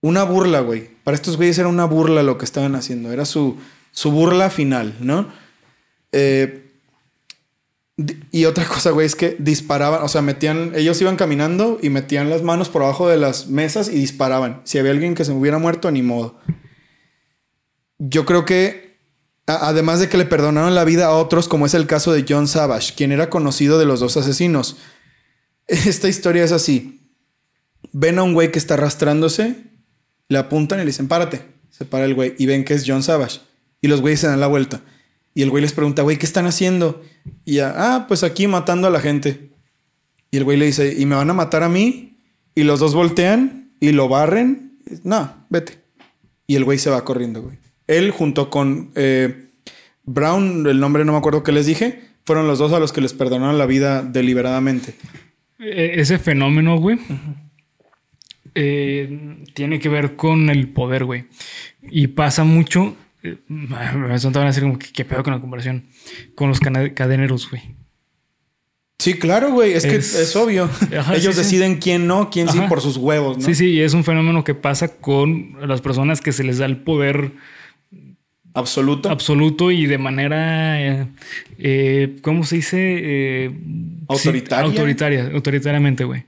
una burla, güey. Para estos güeyes era una burla lo que estaban haciendo. Era su, su burla final, ¿no? Eh, y otra cosa, güey, es que disparaban, o sea, metían, ellos iban caminando y metían las manos por abajo de las mesas y disparaban. Si había alguien que se hubiera muerto, ni modo. Yo creo que, además de que le perdonaron la vida a otros, como es el caso de John Savage, quien era conocido de los dos asesinos. Esta historia es así. Ven a un güey que está arrastrándose, le apuntan y le dicen, párate. Se para el güey y ven que es John Savage. Y los güeyes se dan la vuelta. Y el güey les pregunta, güey, ¿qué están haciendo? Y ya, ah, pues aquí matando a la gente. Y el güey le dice, ¿y me van a matar a mí? Y los dos voltean y lo barren. No, vete. Y el güey se va corriendo, güey. Él junto con eh, Brown, el nombre no me acuerdo qué les dije, fueron los dos a los que les perdonaron la vida deliberadamente. Eh, Ese fenómeno, güey, eh, tiene que ver con el poder, güey. Y pasa mucho. Me van a decir como que qué pedo con la comparación. Con los cadeneros, güey. Sí, claro, güey. Es, que Es- obvio. Ajá, Ellos sí, sí. deciden quién no, quién sí por sus huevos, ¿no? Sí, sí, es un fenómeno que pasa con las personas que se les da el poder Absoluto. absoluto y de manera, eh, eh, ¿cómo se dice? Eh, sí, Autoritaria. autoritaria, autoritariamente, güey.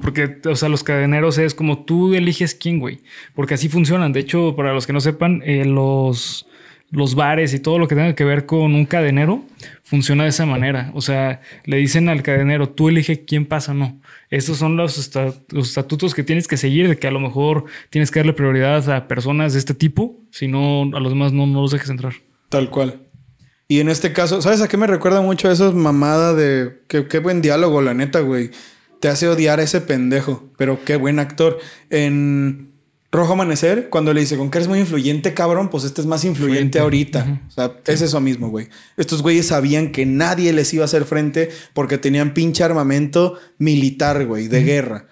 Porque, o sea, los cadeneros es como tú eliges quién, güey. Porque así funcionan. De hecho, para los que no sepan, eh, los, los bares y todo lo que tenga que ver con un cadenero funciona de esa manera. O sea, le dicen al cadenero, tú elige quién pasa o no. Estos son los, los estatutos que tienes que seguir, de que a lo mejor tienes que darle prioridad a personas de este tipo, si no, a los demás no, no los dejes entrar. Tal cual. Y en este caso, ¿sabes a qué me recuerda mucho eso? Mamada de... Qué, qué buen diálogo, la neta, güey. Te hace odiar a ese pendejo, pero qué buen actor. En Rojo Amanecer, cuando le dice, con que eres muy influyente, cabrón, pues este es más influyente Influyente. ahorita. O sea, es eso mismo, güey. Estos güeyes sabían que nadie les iba a hacer frente porque tenían pinche armamento militar, güey, de guerra.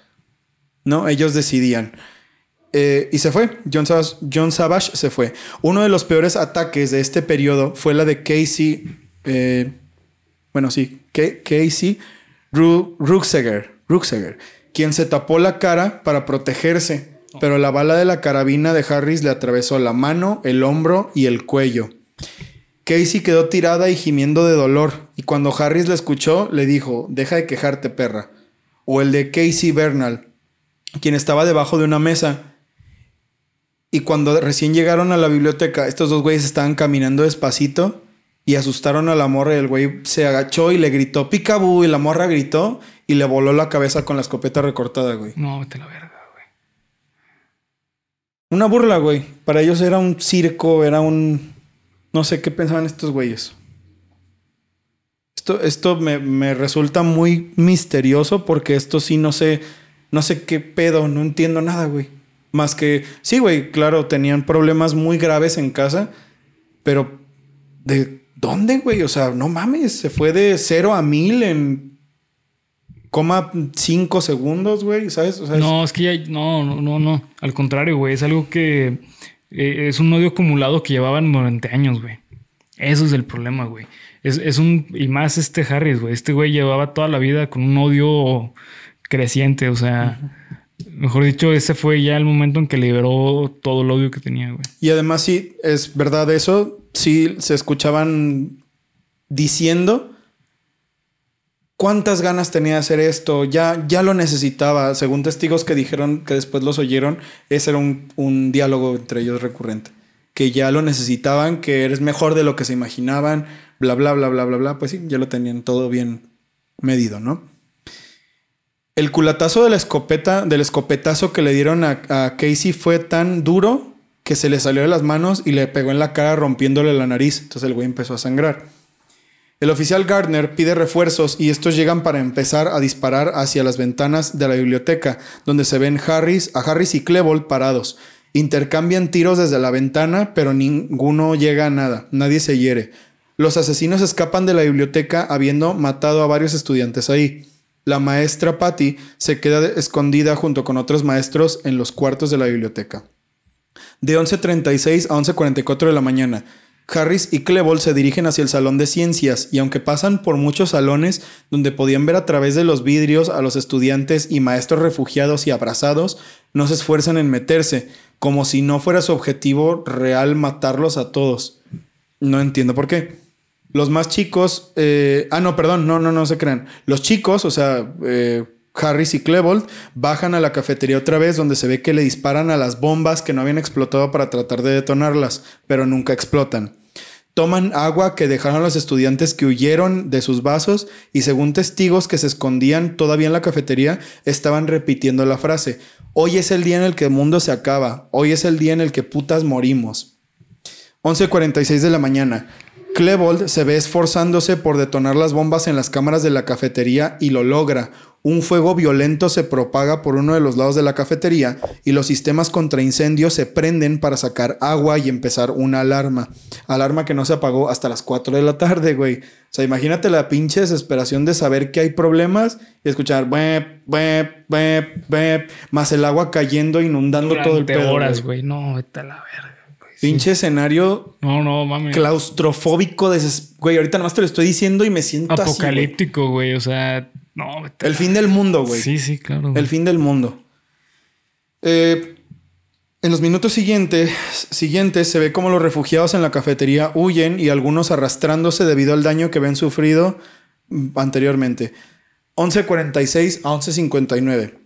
¿No? Ellos decidían. Eh, y se fue. John Savage, John Savage se fue. Uno de los peores ataques de este periodo fue la de Casey. eh, bueno, sí, Ca- Casey Ru- Ruxeger, Ruxeger, quien se tapó la cara para protegerse. pero la bala de la carabina de Harris le atravesó la mano, el hombro y el cuello. Casey quedó tirada y gimiendo de dolor, y cuando Harris la escuchó, le dijo, deja de quejarte, perra. O el de Casey Bernal, quien estaba debajo de una mesa. Y cuando recién llegaron a la biblioteca, estos dos güeyes estaban caminando despacito y asustaron a la morra y el güey se agachó y le gritó picabú y la morra gritó y le voló la cabeza con la escopeta recortada, güey. No, vete a la verga, güey. Una burla, güey. Para ellos era un circo, era un... No sé qué pensaban estos güeyes. Esto, esto me, me resulta muy misterioso porque esto sí no sé... No sé qué pedo, no entiendo nada, güey. Más que... Sí, güey, claro, tenían problemas muy graves en casa, pero... ¿De dónde, güey? O sea, no mames, se fue de cero a mil en coma cinco segundos, güey, ¿sabes? O sea, es- No, es que ya. No, no, no, no. Al contrario, güey. Es algo que. eh, es un odio acumulado que llevaban durante años, güey. Eso es el problema, güey. Es, es un. Y más este Harris, güey. Este güey llevaba toda la vida con un odio creciente. O sea. Mejor dicho, ese fue ya el momento en que liberó todo el odio que tenía, güey. Y además sí, es verdad eso. Sí, se escuchaban diciendo cuántas ganas tenía de hacer esto. Ya, ya lo necesitaba. Según testigos que dijeron que después los oyeron, ese era un, un diálogo entre ellos recurrente. Que ya lo necesitaban, que eres mejor de lo que se imaginaban, bla, bla, bla, bla, bla, bla. Pues sí, ya lo tenían todo bien medido, ¿no? El culatazo de la escopeta, del escopetazo que le dieron a, a Casey fue tan duro que se le salió de las manos y le pegó en la cara rompiéndole la nariz. Entonces el güey empezó a sangrar. El oficial Gardner pide refuerzos y estos llegan para empezar a disparar hacia las ventanas de la biblioteca, donde se ven Harris, a Harris y Klebold parados. Intercambian tiros desde la ventana, pero ninguno llega a nada, nadie se hiere. Los asesinos escapan de la biblioteca habiendo matado a varios estudiantes ahí. La maestra Patty se queda escondida junto con otros maestros en los cuartos de la biblioteca. De 11.36 a 11.44 de la mañana, Harris y Klebold se dirigen hacia el salón de ciencias y aunque pasan por muchos salones donde podían ver a través de los vidrios a los estudiantes y maestros refugiados y abrazados, no se esfuerzan en meterse, como si no fuera su objetivo real matarlos a todos. No entiendo por qué. Los más chicos, eh, ah, no, perdón, no, no, no se crean. Los chicos, o sea, eh, Harris y Klebold, bajan a la cafetería otra vez donde se ve que le disparan a las bombas que no habían explotado para tratar de detonarlas, pero nunca explotan. Toman agua que dejaron los estudiantes que huyeron de sus vasos y según testigos que se escondían todavía en la cafetería, estaban repitiendo la frase, hoy es el día en el que el mundo se acaba, hoy es el día en el que putas morimos. 11.46 de la mañana. Klebold se ve esforzándose por detonar las bombas en las cámaras de la cafetería y lo logra. Un fuego violento se propaga por uno de los lados de la cafetería y los sistemas contra incendios se prenden para sacar agua y empezar una alarma. Alarma que no se apagó hasta las 4 de la tarde, güey. O sea, imagínate la pinche desesperación de saber que hay problemas y escuchar bep, bep, bep, bep, más el agua cayendo, inundando todo el pedo. horas, güey. No, vete a la verga. Sí. Pinche escenario No, no, mami. claustrofóbico. Güey, ahorita nomás te lo estoy diciendo y me siento así, güey. Apocalíptico, güey. O sea, no, vete El fin del mundo, güey. Sí, sí, claro. güey. El fin del mundo. Eh, en los minutos siguientes, siguientes se ve como los refugiados en la cafetería huyen y algunos arrastrándose debido al daño que habían sufrido anteriormente. 11.46 a 11.59.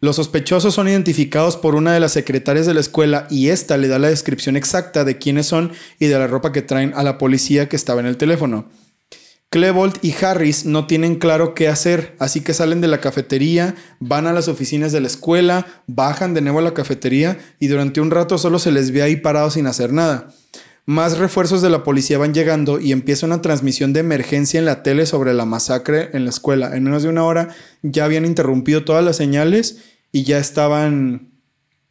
Los sospechosos son identificados por una de las secretarias de la escuela y esta le da la descripción exacta de quiénes son y de la ropa que traen a la policía que estaba en el teléfono. Klebold y Harris no tienen claro qué hacer, así que salen de la cafetería, van a las oficinas de la escuela, bajan de nuevo a la cafetería y durante un rato solo se les ve ahí parados sin hacer nada. Más refuerzos de la policía van llegando y empieza una transmisión de emergencia en la tele sobre la masacre en la escuela. En menos de una hora ya habían interrumpido todas las señales y ya estaban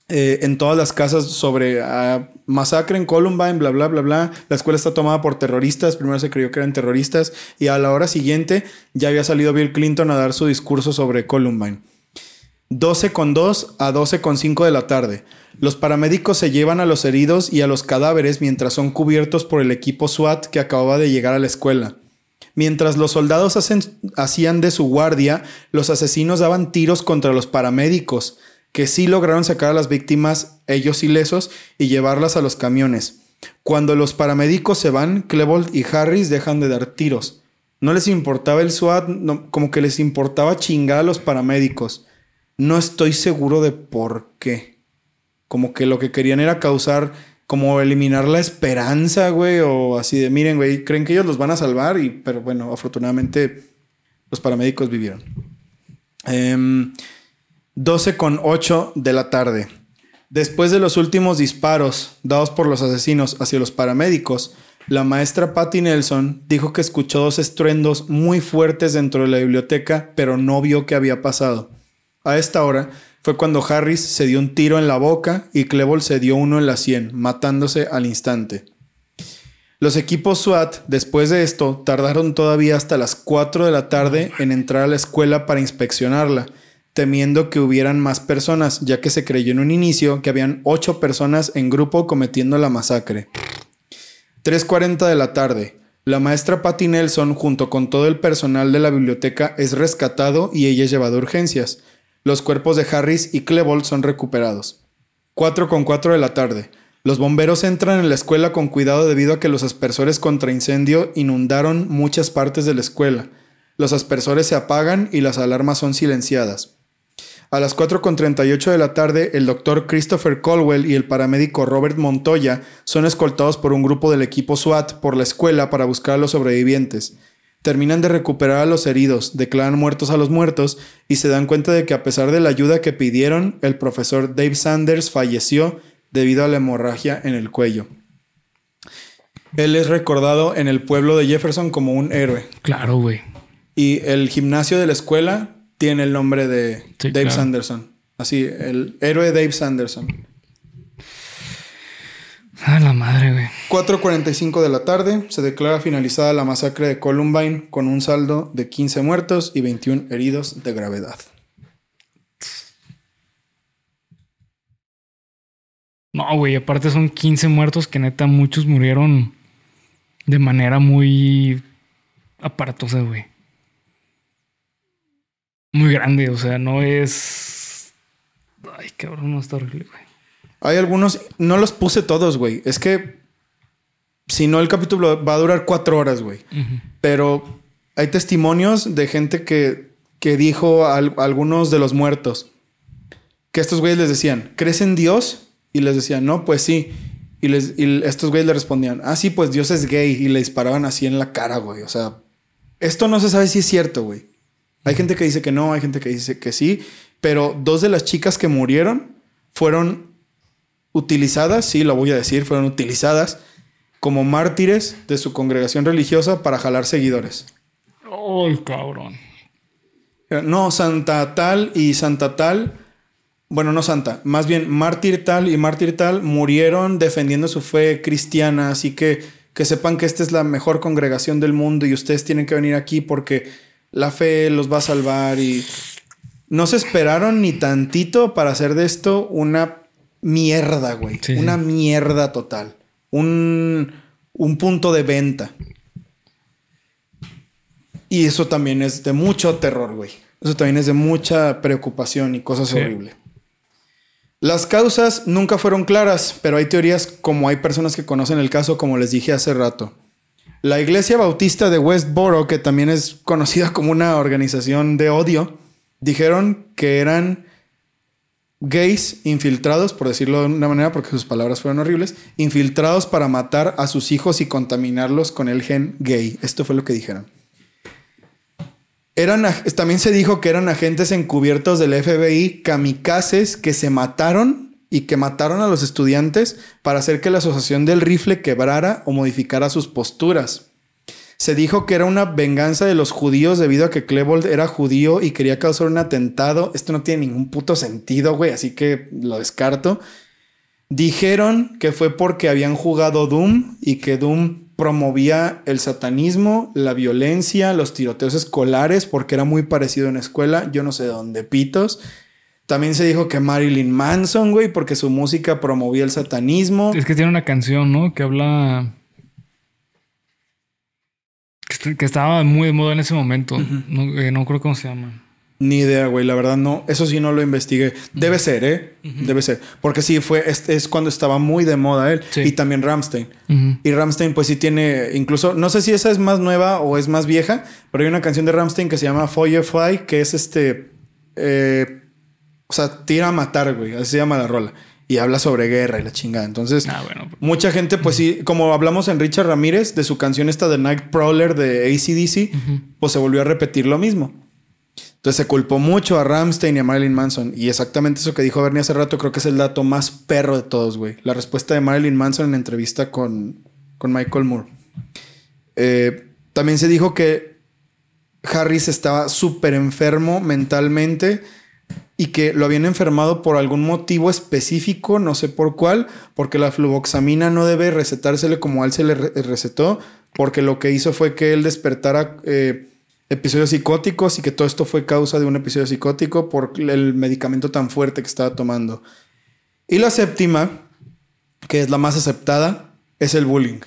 eh, en todas las casas sobre ah, masacre en Columbine, bla, bla, bla, bla. La escuela está tomada por terroristas. Primero se creyó que eran terroristas y a la hora siguiente ya había salido Bill Clinton a dar su discurso sobre Columbine. 12 con 2 a 12 con 5 de la tarde. Los paramédicos se llevan a los heridos y a los cadáveres mientras son cubiertos por el equipo SWAT que acababa de llegar a la escuela. Mientras los soldados hacían de su guardia, los asesinos daban tiros contra los paramédicos que sí lograron sacar a las víctimas, ellos ilesos, y llevarlas a los camiones. Cuando los paramédicos se van, Klebold y Harris dejan de dar tiros. No les importaba el SWAT, no, como que les importaba chingar a los paramédicos. No estoy seguro de por qué. Como que lo que querían era causar, como eliminar la esperanza, güey, o así de, miren, güey, creen que ellos los van a salvar, y, pero bueno, afortunadamente los paramédicos vivieron. Eh, 12.8 de la tarde. Después de los últimos disparos dados por los asesinos hacia los paramédicos, la maestra Patty Nelson dijo que escuchó dos estruendos muy fuertes dentro de la biblioteca, pero no vio qué había pasado. A esta hora fue cuando Harris se dio un tiro en la boca y Clebol se dio uno en la sien, matándose al instante. Los equipos SWAT, después de esto, tardaron todavía hasta las 4 de la tarde en entrar a la escuela para inspeccionarla temiendo que hubieran más personas, ya que se creyó en un inicio que habían 8 personas en grupo cometiendo la masacre. 3.40 de la tarde. La maestra Patty Nelson, junto con todo el personal de la biblioteca, es rescatado y ella es llevada a urgencias. Los cuerpos de Harris y Klebold son recuperados. 4.4 de la tarde. Los bomberos entran en la escuela con cuidado debido a que los aspersores contra incendio inundaron muchas partes de la escuela. Los aspersores se apagan y las alarmas son silenciadas. A las 4.38 de la tarde, el doctor Christopher Colwell y el paramédico Robert Montoya son escoltados por un grupo del equipo SWAT por la escuela para buscar a los sobrevivientes. Terminan de recuperar a los heridos, declaran muertos a los muertos y se dan cuenta de que a pesar de la ayuda que pidieron, el profesor Dave Sanders falleció debido a la hemorragia en el cuello. Él es recordado en el pueblo de Jefferson como un héroe. Claro, güey. Y el gimnasio de la escuela tiene el nombre de Dave Sanderson. Así, el héroe Dave Sanderson. A la madre, güey. 4.45 de la tarde se declara finalizada la masacre de Columbine con un saldo de 15 muertos y 21 heridos de gravedad. No, güey, aparte son 15 muertos que neta muchos murieron de manera muy aparatosa, güey. Muy grande, o sea, no es... Ay, cabrón, no está horrible, güey. Hay algunos, no los puse todos, güey. Es que si no, el capítulo va a durar cuatro horas, güey. Pero hay testimonios de gente que, que dijo a, algunos de los muertos que estos güeyes les decían, ¿crees en Dios? Y les decían, no, pues sí. Y, les, estos güeyes le respondían, ah, sí, pues Dios es gay. Y le disparaban así en la cara, güey. O sea, esto no se sabe si es cierto, güey. Hay gente que dice que no, hay gente que dice que sí. Pero dos de las chicas que murieron fueron utilizadas, sí, lo voy a decir, fueron utilizadas como mártires de su congregación religiosa para jalar seguidores. ¡Oh, cabrón! No, Santa tal y Santa tal bueno, no santa, más bien mártir tal y mártir tal murieron defendiendo su fe cristiana, así que que sepan que esta es la mejor congregación del mundo y ustedes tienen que venir aquí porque la fe los va a salvar y no se esperaron ni tantito para hacer de esto una mierda, güey, una mierda total, un, un punto de venta. Y eso también es de mucho terror, güey. Eso también es de mucha preocupación y cosas horribles. Las causas nunca fueron claras, pero hay teorías como hay personas que conocen el caso, como les dije hace rato. La Iglesia Bautista de Westboro, que también es conocida como una organización de odio, dijeron que eran gays infiltrados, por decirlo de una manera, porque sus palabras fueron horribles, infiltrados para matar a sus hijos y contaminarlos con el gen gay. Esto fue lo que dijeron. Eran, también se dijo que eran agentes encubiertos del FBI, kamikazes que se mataron y que mataron a los estudiantes para hacer que la asociación del rifle quebrara o modificara sus posturas. Se dijo que era una venganza de los judíos debido a que Klebold era judío y quería causar un atentado. Esto no tiene ningún puto sentido, güey, así que lo descarto. Dijeron que fue porque habían jugado Doom y que Doom promovía el satanismo, la violencia, los tiroteos escolares, porque era muy parecido en la escuela, yo no sé de dónde pitos. También se dijo que Marilyn Manson, güey, porque su música promovía el satanismo. Es que tiene una canción, ¿no? Que habla... Que estaba muy de moda en ese momento. no, eh, no creo cómo se llama. Ni idea, güey. La verdad no. Eso sí no lo investigué. Debe ser, ¿eh? Debe ser. Porque sí, fue... Es, es cuando estaba muy de moda él. Sí. Y también Ramstein. Y Ramstein pues sí tiene... Incluso... No sé si esa es más nueva o es más vieja. Pero hay una canción de Ramstein que se llama Feuerfly. Que es este... eh, o sea, tira a matar, güey. Así se llama la rola. Y habla sobre guerra y la chingada. Entonces... Ah, bueno. Mucha gente, pues sí, como hablamos en Richard Ramírez, de su canción esta de Night Prowler de ACDC, pues se volvió a repetir lo mismo. Entonces se culpó mucho a Ramstein y a Marilyn Manson. Y exactamente eso que dijo Bernie hace rato, creo que es el dato más perro de todos, güey. La respuesta de Marilyn Manson en la entrevista con, con Michael Moore. Eh, también se dijo que Harris estaba súper enfermo mentalmente y que lo habían enfermado por algún motivo específico, no sé por cuál, porque la fluvoxamina no debe recetársele como él se le re- recetó, porque lo que hizo fue que él despertara eh, episodios psicóticos y que todo esto fue causa de un episodio psicótico por el medicamento tan fuerte que estaba tomando. Y la séptima, que es la más aceptada, es el bullying.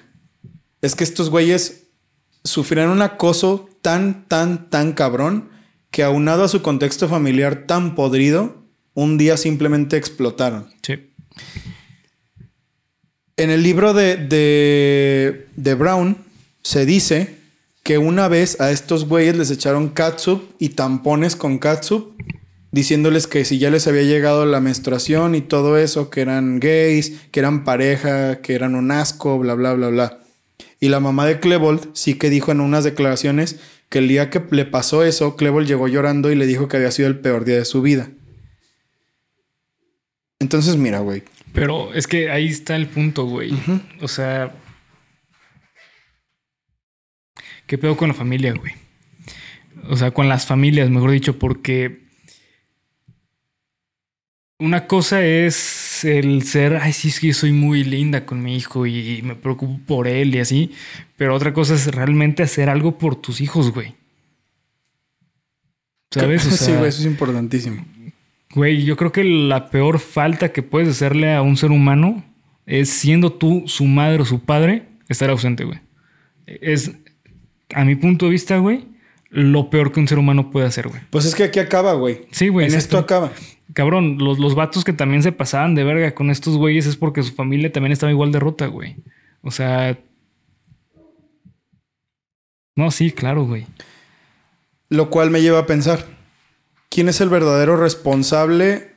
Es que estos güeyes sufrieron un acoso tan, tan, tan cabrón que aunado a su contexto familiar tan podrido, un día simplemente explotaron. Sí. En el libro de, de, de Brown se dice que una vez a estos güeyes les echaron catsup y tampones con catsup, diciéndoles que si ya les había llegado la menstruación y todo eso, que eran gays, que eran pareja, que eran un asco, bla, bla, bla, bla. Y la mamá de Klebold sí que dijo en unas declaraciones que el día que le pasó eso, Klebold llegó llorando y le dijo que había sido el peor día de su vida. Entonces, mira, güey. Pero es que ahí está el punto, güey. O sea. ¿Qué pedo con la familia, güey? O sea, con las familias, mejor dicho, porque. Una cosa es el ser, ay, sí, es que soy muy linda con mi hijo y me preocupo por él y así. Pero otra cosa es realmente hacer algo por tus hijos, güey. ¿Sabes? O sí, sea, güey, eso es importantísimo. Güey, yo creo que la peor falta que puedes hacerle a un ser humano es siendo tú su madre o su padre, estar ausente, güey. Es, a mi punto de vista, güey, lo peor que un ser humano puede hacer, güey. Pues es que aquí acaba, güey. Sí, güey. En esto acaba. Cabrón, los, los vatos que también se pasaban de verga con estos güeyes es porque su familia también estaba igual de rota, güey. O sea... No, sí, claro, güey. Lo cual me lleva a pensar, ¿quién es el verdadero responsable?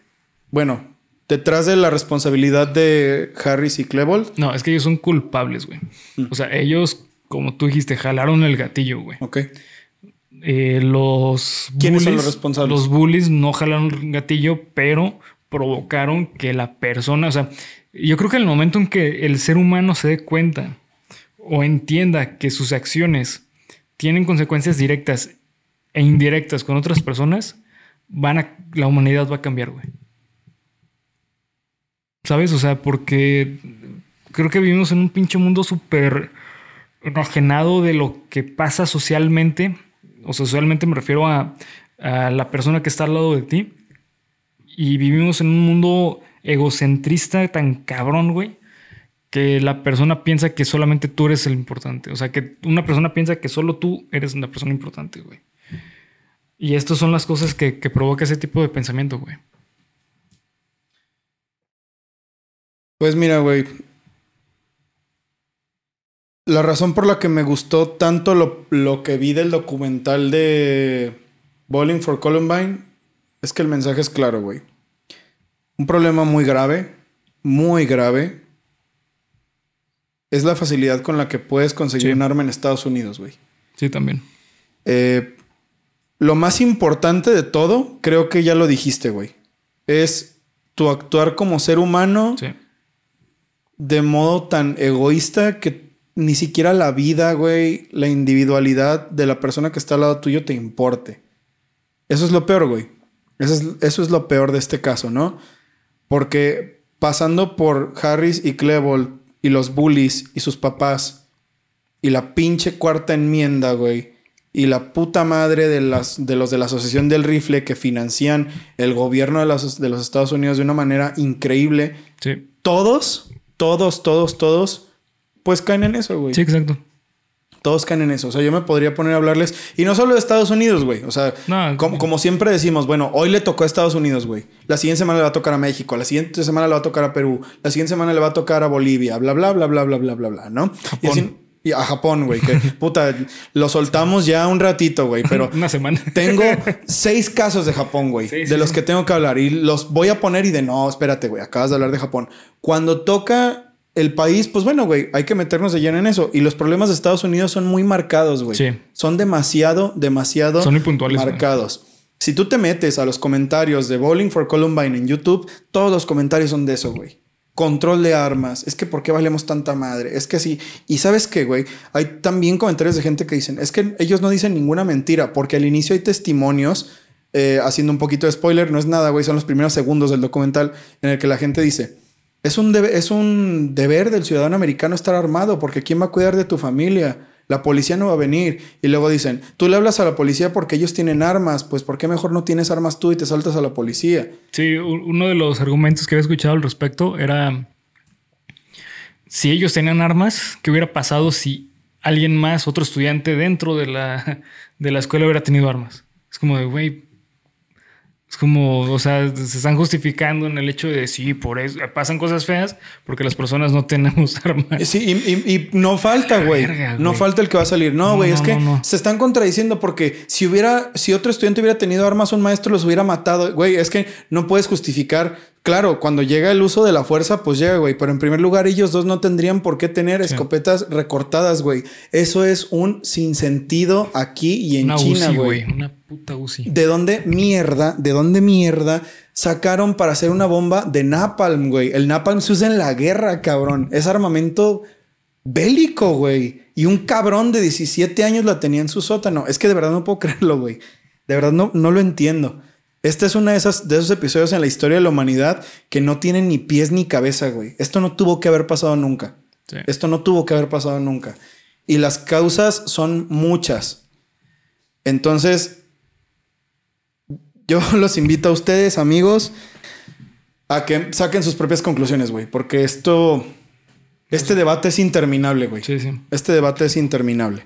Bueno, detrás de la responsabilidad de Harris y Klebold. No, es que ellos son culpables, güey. O sea, ellos, como tú dijiste, jalaron el gatillo, güey. Ok. Eh, los ¿Quiénes son bullies- los responsables? Los bullies no jalaron el gatillo, pero provocaron que la persona, o sea, yo creo que en el momento en que el ser humano se dé cuenta o entienda que sus acciones tienen consecuencias directas e indirectas con otras personas, van a, la humanidad va a cambiar, güey. ¿Sabes? O sea, porque creo que vivimos en un pinche mundo súper enajenado de lo que pasa socialmente. O socialmente me refiero a, la persona que está al lado de ti. Y vivimos en un mundo egocentrista tan cabrón, güey, que la persona piensa que solamente tú eres el importante. O sea, que una persona piensa que solo tú eres una persona importante, güey. Y estas son las cosas que, que provoca ese tipo de pensamiento, güey. Pues mira, güey. La razón por la que me gustó tanto lo, lo que vi del documental de Bowling for Columbine es que el mensaje es claro, güey. Un problema muy grave, muy grave, es la facilidad con la que puedes conseguir Sí. un arma en Estados Unidos, güey. Sí, también. Eh, lo más importante de todo, creo que ya lo dijiste, güey. Es tu actuar como ser humano Sí. de modo tan egoísta que ni siquiera la vida, güey, la individualidad de la persona que está al lado tuyo te importe. Eso es lo peor, güey. Eso es, eso es lo peor de este caso, ¿no? Porque pasando por Harris y Klebold y los bullies y sus papás y la pinche cuarta enmienda, güey, y la puta madre de, las, de los de la Asociación del Rifle que financian el gobierno de los, de los Estados Unidos de una manera increíble, Sí. todos, todos, todos, todos, pues caen en eso, güey. Sí, exacto. Todos caen en eso. O sea, yo me podría poner a hablarles. Y no solo de Estados Unidos, güey. O sea, No, como, como siempre decimos, bueno, hoy le tocó a Estados Unidos, güey. La siguiente semana le va a tocar a México. La siguiente semana le va a tocar a Perú. La siguiente semana le va a tocar a Bolivia. Bla, bla, bla, bla, bla, bla, bla, bla, ¿no? Y, así- y a Japón, güey. Que puta, lo soltamos ya un ratito, güey. Pero Una semana. tengo seis casos de Japón, güey. Sí, sí, de los sí. que tengo que hablar. Y los voy a poner y de no, espérate, güey. Acabas de hablar de Japón. Cuando toca el país, pues bueno, güey, hay que meternos de lleno en eso. Y los problemas de Estados Unidos son muy marcados, güey. Sí. Son demasiado, demasiado Son muy puntuales, güey. marcados. Si tú te metes a los comentarios de Bowling for Columbine en YouTube, todos los comentarios son de eso, güey. Control de armas. Es que ¿por qué valemos tanta madre? Es que sí. Y sabes qué, güey, hay también comentarios de gente que dicen, es que ellos no dicen ninguna mentira, porque al inicio hay testimonios, eh, haciendo un poquito de spoiler, no es nada, güey, son los primeros segundos del documental en el que la gente dice, es un, es un deber del ciudadano americano estar armado, porque ¿quién va a cuidar de tu familia? La policía no va a venir. Y luego dicen, tú le hablas a la policía porque ellos tienen armas, pues ¿por qué mejor no tienes armas tú y te saltas a la policía? Sí, uno de los argumentos que había escuchado al respecto era si ellos tenían armas, ¿qué hubiera pasado si alguien más, otro estudiante dentro de la, de la escuela hubiera tenido armas? Es como de, güey, es como, o sea, se están justificando en el hecho de sí, por eso pasan cosas feas porque las personas no tenemos armas. Sí, y, y- y no falta, güey. No falta el que va a salir. No, güey, no, es que no, se están contradiciendo porque si hubiera, si otro estudiante hubiera tenido armas, un maestro los hubiera matado. Güey, es que no puedes justificar. Claro, cuando llega el uso de la fuerza, pues llega, güey. Pero en primer lugar, ellos dos no tendrían por qué tener escopetas recortadas, güey. Eso es un sinsentido aquí y en Una China, güey. Una puta UCI. ¿De dónde mierda, de dónde mierda sacaron para hacer una bomba de napalm, güey? El napalm se usa en la guerra, cabrón. Es armamento bélico, güey. Y un cabrón de 17 años la tenía en su sótano. Es que de verdad no puedo creerlo, güey. De verdad no, no lo entiendo. Este es uno de, esas, de esos episodios en la historia de la humanidad que no tienen ni pies ni cabeza, güey. Esto no tuvo que haber pasado nunca. Sí. Esto no tuvo que haber pasado nunca. Y las causas son muchas. Entonces, yo los invito a ustedes, amigos, a que saquen sus propias conclusiones, güey. Porque esto, este debate es interminable, güey. Sí, sí. Este debate es interminable.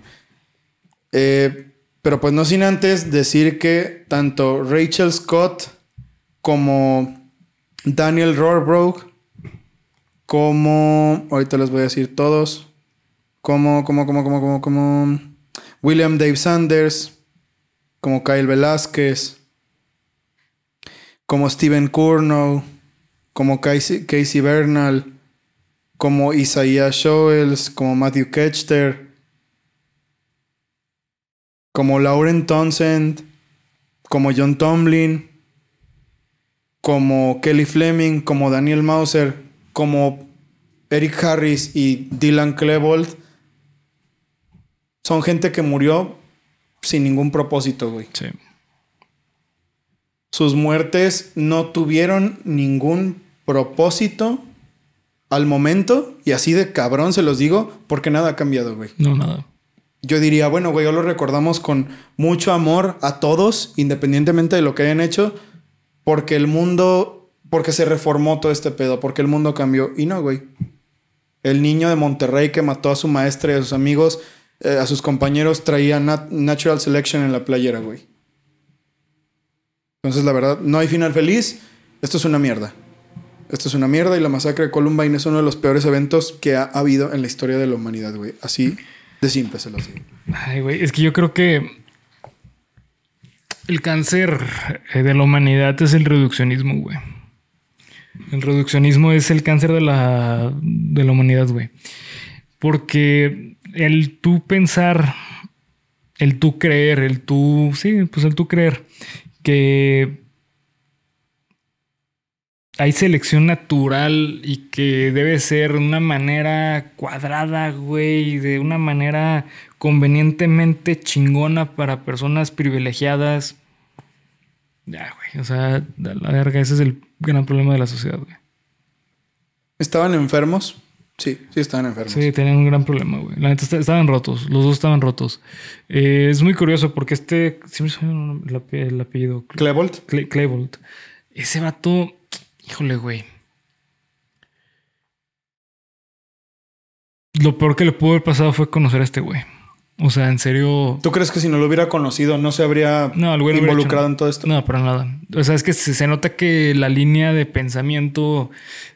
Eh, pero pues no sin antes decir que tanto Rachel Scott como Daniel Rohrbrook, como, ahorita les voy a decir todos, como, como, como, como, como, como William Dave Sanders, como Kyle Velázquez, como Steven Curnow, como Casey, Casey Bernal, como Isaiah Shoels, como Matthew Ketchter, como Lauren Townsend, como John Tomlin, como Kelly Fleming, como Daniel Mauser, como Eric Harris y Dylan Klebold, son gente que murió sin ningún propósito, güey. Sí. Sus muertes no tuvieron ningún propósito al momento, y así de cabrón se los digo, porque nada ha cambiado, güey. No, nada. Yo diría, bueno, güey, yo lo recordamos con mucho amor a todos, independientemente de lo que hayan hecho, porque el mundo, porque se reformó todo este pedo, porque el mundo cambió. Y no, güey. El niño de Monterrey que mató a su maestra y a sus amigos, eh, a sus compañeros, traía nat- Natural Selection en la playera, güey. Entonces, la verdad, no hay final feliz. Esto es una mierda. Esto es una mierda y la masacre de Columbine es uno de los peores eventos que ha habido en la historia de la humanidad, güey. Así de simple se los digo. Ay, güey, es que yo creo que el cáncer eh, de la humanidad es el reduccionismo, güey. El reduccionismo es el cáncer de la, de la humanidad, güey. Porque el tú pensar, el tú creer, el tú, sí, pues el tú creer que hay selección natural y que debe ser de una manera cuadrada, güey, de una manera convenientemente chingona para personas privilegiadas. Ya, güey, o sea, la verga, ese es el gran problema de la sociedad, güey. ¿Estaban enfermos? Sí, sí estaban enfermos. Sí, tenían un gran problema, güey. La neta est- estaban rotos, los dos estaban rotos. Eh, es muy curioso porque este, siempre me olvida el, ape- el apellido. Klebold. Clay, Claybolt. Ese vato, híjole, güey. Lo peor que le pudo haber pasado fue conocer a este güey. O sea, en serio. ¿Tú crees que si no lo hubiera conocido no se habría No, el güey no hubiera involucrado hecho- en todo esto? No, para nada. O sea, es que se, se nota que la línea de pensamiento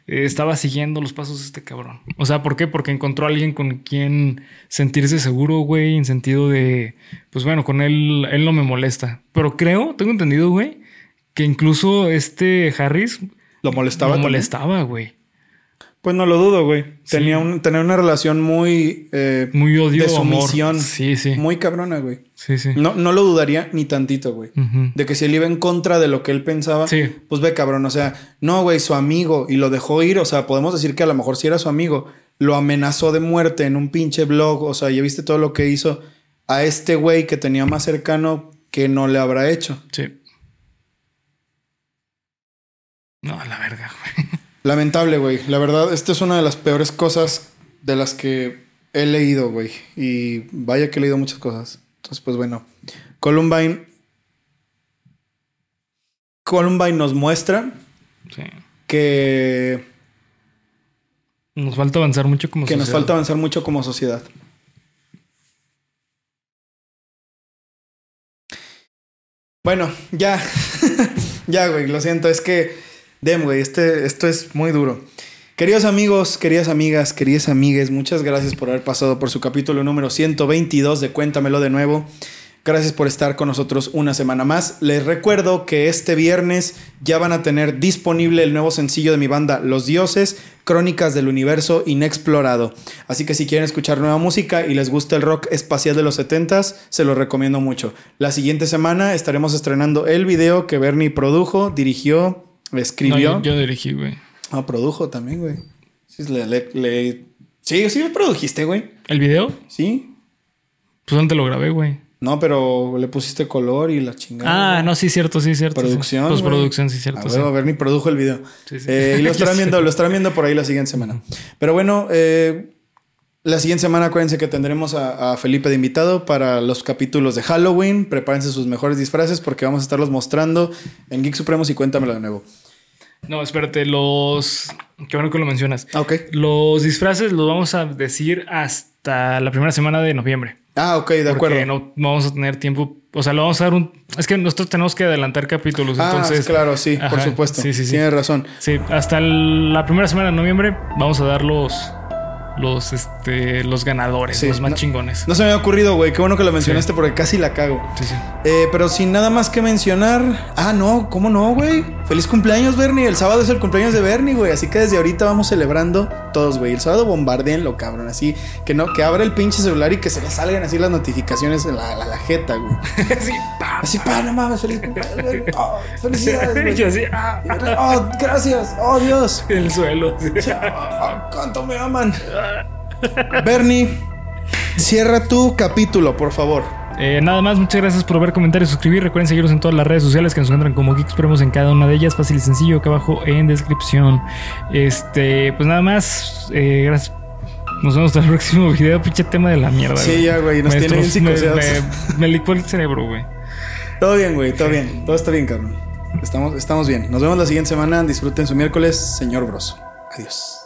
eh, estaba siguiendo los pasos de este cabrón. O sea, ¿por qué? Porque encontró a alguien con quien sentirse seguro, güey, en sentido de, pues bueno, con él, él no me molesta. Pero creo, tengo entendido, güey, que incluso este Harris ¿Lo molestaba? lo también? molestaba, güey. Pues no lo dudo, güey. Sí. Tenía, un, tenía una relación muy... eh, Muy odio, de amor. sumisión. Sí, sí. Muy cabrona, güey. Sí, sí. No, no lo dudaría ni tantito, güey. De que si él iba en contra de lo que él pensaba, Sí. pues ve, cabrón. O sea, no, güey, su amigo y lo dejó ir. O sea, podemos decir que a lo mejor si era su amigo, lo amenazó de muerte en un pinche blog. O sea, ya viste todo lo que hizo a este güey que tenía más cercano que no le habrá hecho. Sí. No, a la verga, güey. Lamentable, güey. La verdad, esta es una de las peores cosas de las que he leído, güey. Y vaya que he leído muchas cosas. Entonces, pues bueno. Columbine. Columbine nos muestra Sí. que, Nos falta avanzar mucho como que nos sociedad. falta avanzar mucho como sociedad. Bueno, ya. ya, güey. Lo siento. Es que. Dem, güey. Este, esto es muy duro. Queridos amigos, queridas amigas, queridas amigues, muchas gracias por haber pasado por su capítulo número 122 de Cuéntamelo de nuevo. Gracias por estar con nosotros una semana más. Les recuerdo que este viernes ya van a tener disponible el nuevo sencillo de mi banda Los Dioses, Crónicas del Universo Inexplorado. Así que si quieren escuchar nueva música y les gusta el rock espacial de los 70s, se los recomiendo mucho. La siguiente semana estaremos estrenando el video que Bernie produjo, dirigió, No, escribió. yo, yo dirigí, güey. Ah, produjo también, güey. Sí, le, le- le- sí, sí, produjiste, güey. ¿El video? Sí. Pues ¿dónde lo grabé, güey? No, pero le pusiste color y la chingada. Ah, no, sí, cierto, sí, cierto. sí. Producción. Postproducción, sí, A cierto. sí. a ver, ni produjo el video. Sí, sí. Eh, y lo estarán viendo, lo estarán viendo por ahí la siguiente semana. Pero bueno, eh, la siguiente semana acuérdense que tendremos a, a Felipe de invitado para los capítulos de Halloween. Prepárense sus mejores disfraces porque vamos a estarlos mostrando en Geek Supremos y cuéntamelo de nuevo. No, espérate, los. Qué bueno que lo mencionas. Ah, ok. Los disfraces los vamos a decir hasta la primera semana de noviembre. Ah, ok, de porque acuerdo. no, no vamos a tener tiempo. O sea, lo vamos a dar un. Es que nosotros tenemos que adelantar capítulos. ah, entonces. claro, sí, por supuesto. Sí, sí, sí. Tienes razón. Sí, hasta el- la primera semana de noviembre vamos a dar los. Los, este, los ganadores, Sí, los más no- chingones. No se me había ocurrido, güey. Qué bueno que lo mencionaste porque casi la cago. Sí, sí. Eh, pero sin nada más que mencionar. Ah, no, ¿cómo no, güey? Feliz cumpleaños, Bernie. El sábado es el cumpleaños de Bernie, güey. Así que desde ahorita vamos celebrando todos, güey. El sábado bombardeenlo, cabrón. Así que no, que abra el pinche celular y que se le salgan así las notificaciones en la, la, la jeta, güey. Sí, pa. Así, pa, no mames, feliz. Oh, felicidades, güey. Yo así, ah, Oh, gracias. Oh, Dios. el suelo. Oh, cuánto me aman. Bernie, cierra tu capítulo, por favor. Eh, nada más, muchas gracias por ver, comentar y suscribir. Recuerden seguirnos en todas las redes sociales que nos encuentran como Geeks Supremos en cada una de ellas. Fácil y sencillo, acá abajo en descripción. Este, pues nada más. eh, gracias. Nos vemos hasta el próximo video. Pinche tema de la mierda. Sí, güey. ya, güey, nos Me tiene bien destrozó- me- psicoseados. Me, me licuó el cerebro, güey. Todo bien, güey, todo bien. Todo está bien, cabrón. Estamos, estamos bien. Nos vemos la siguiente semana. Disfruten su miércoles, señor Bros. Adiós.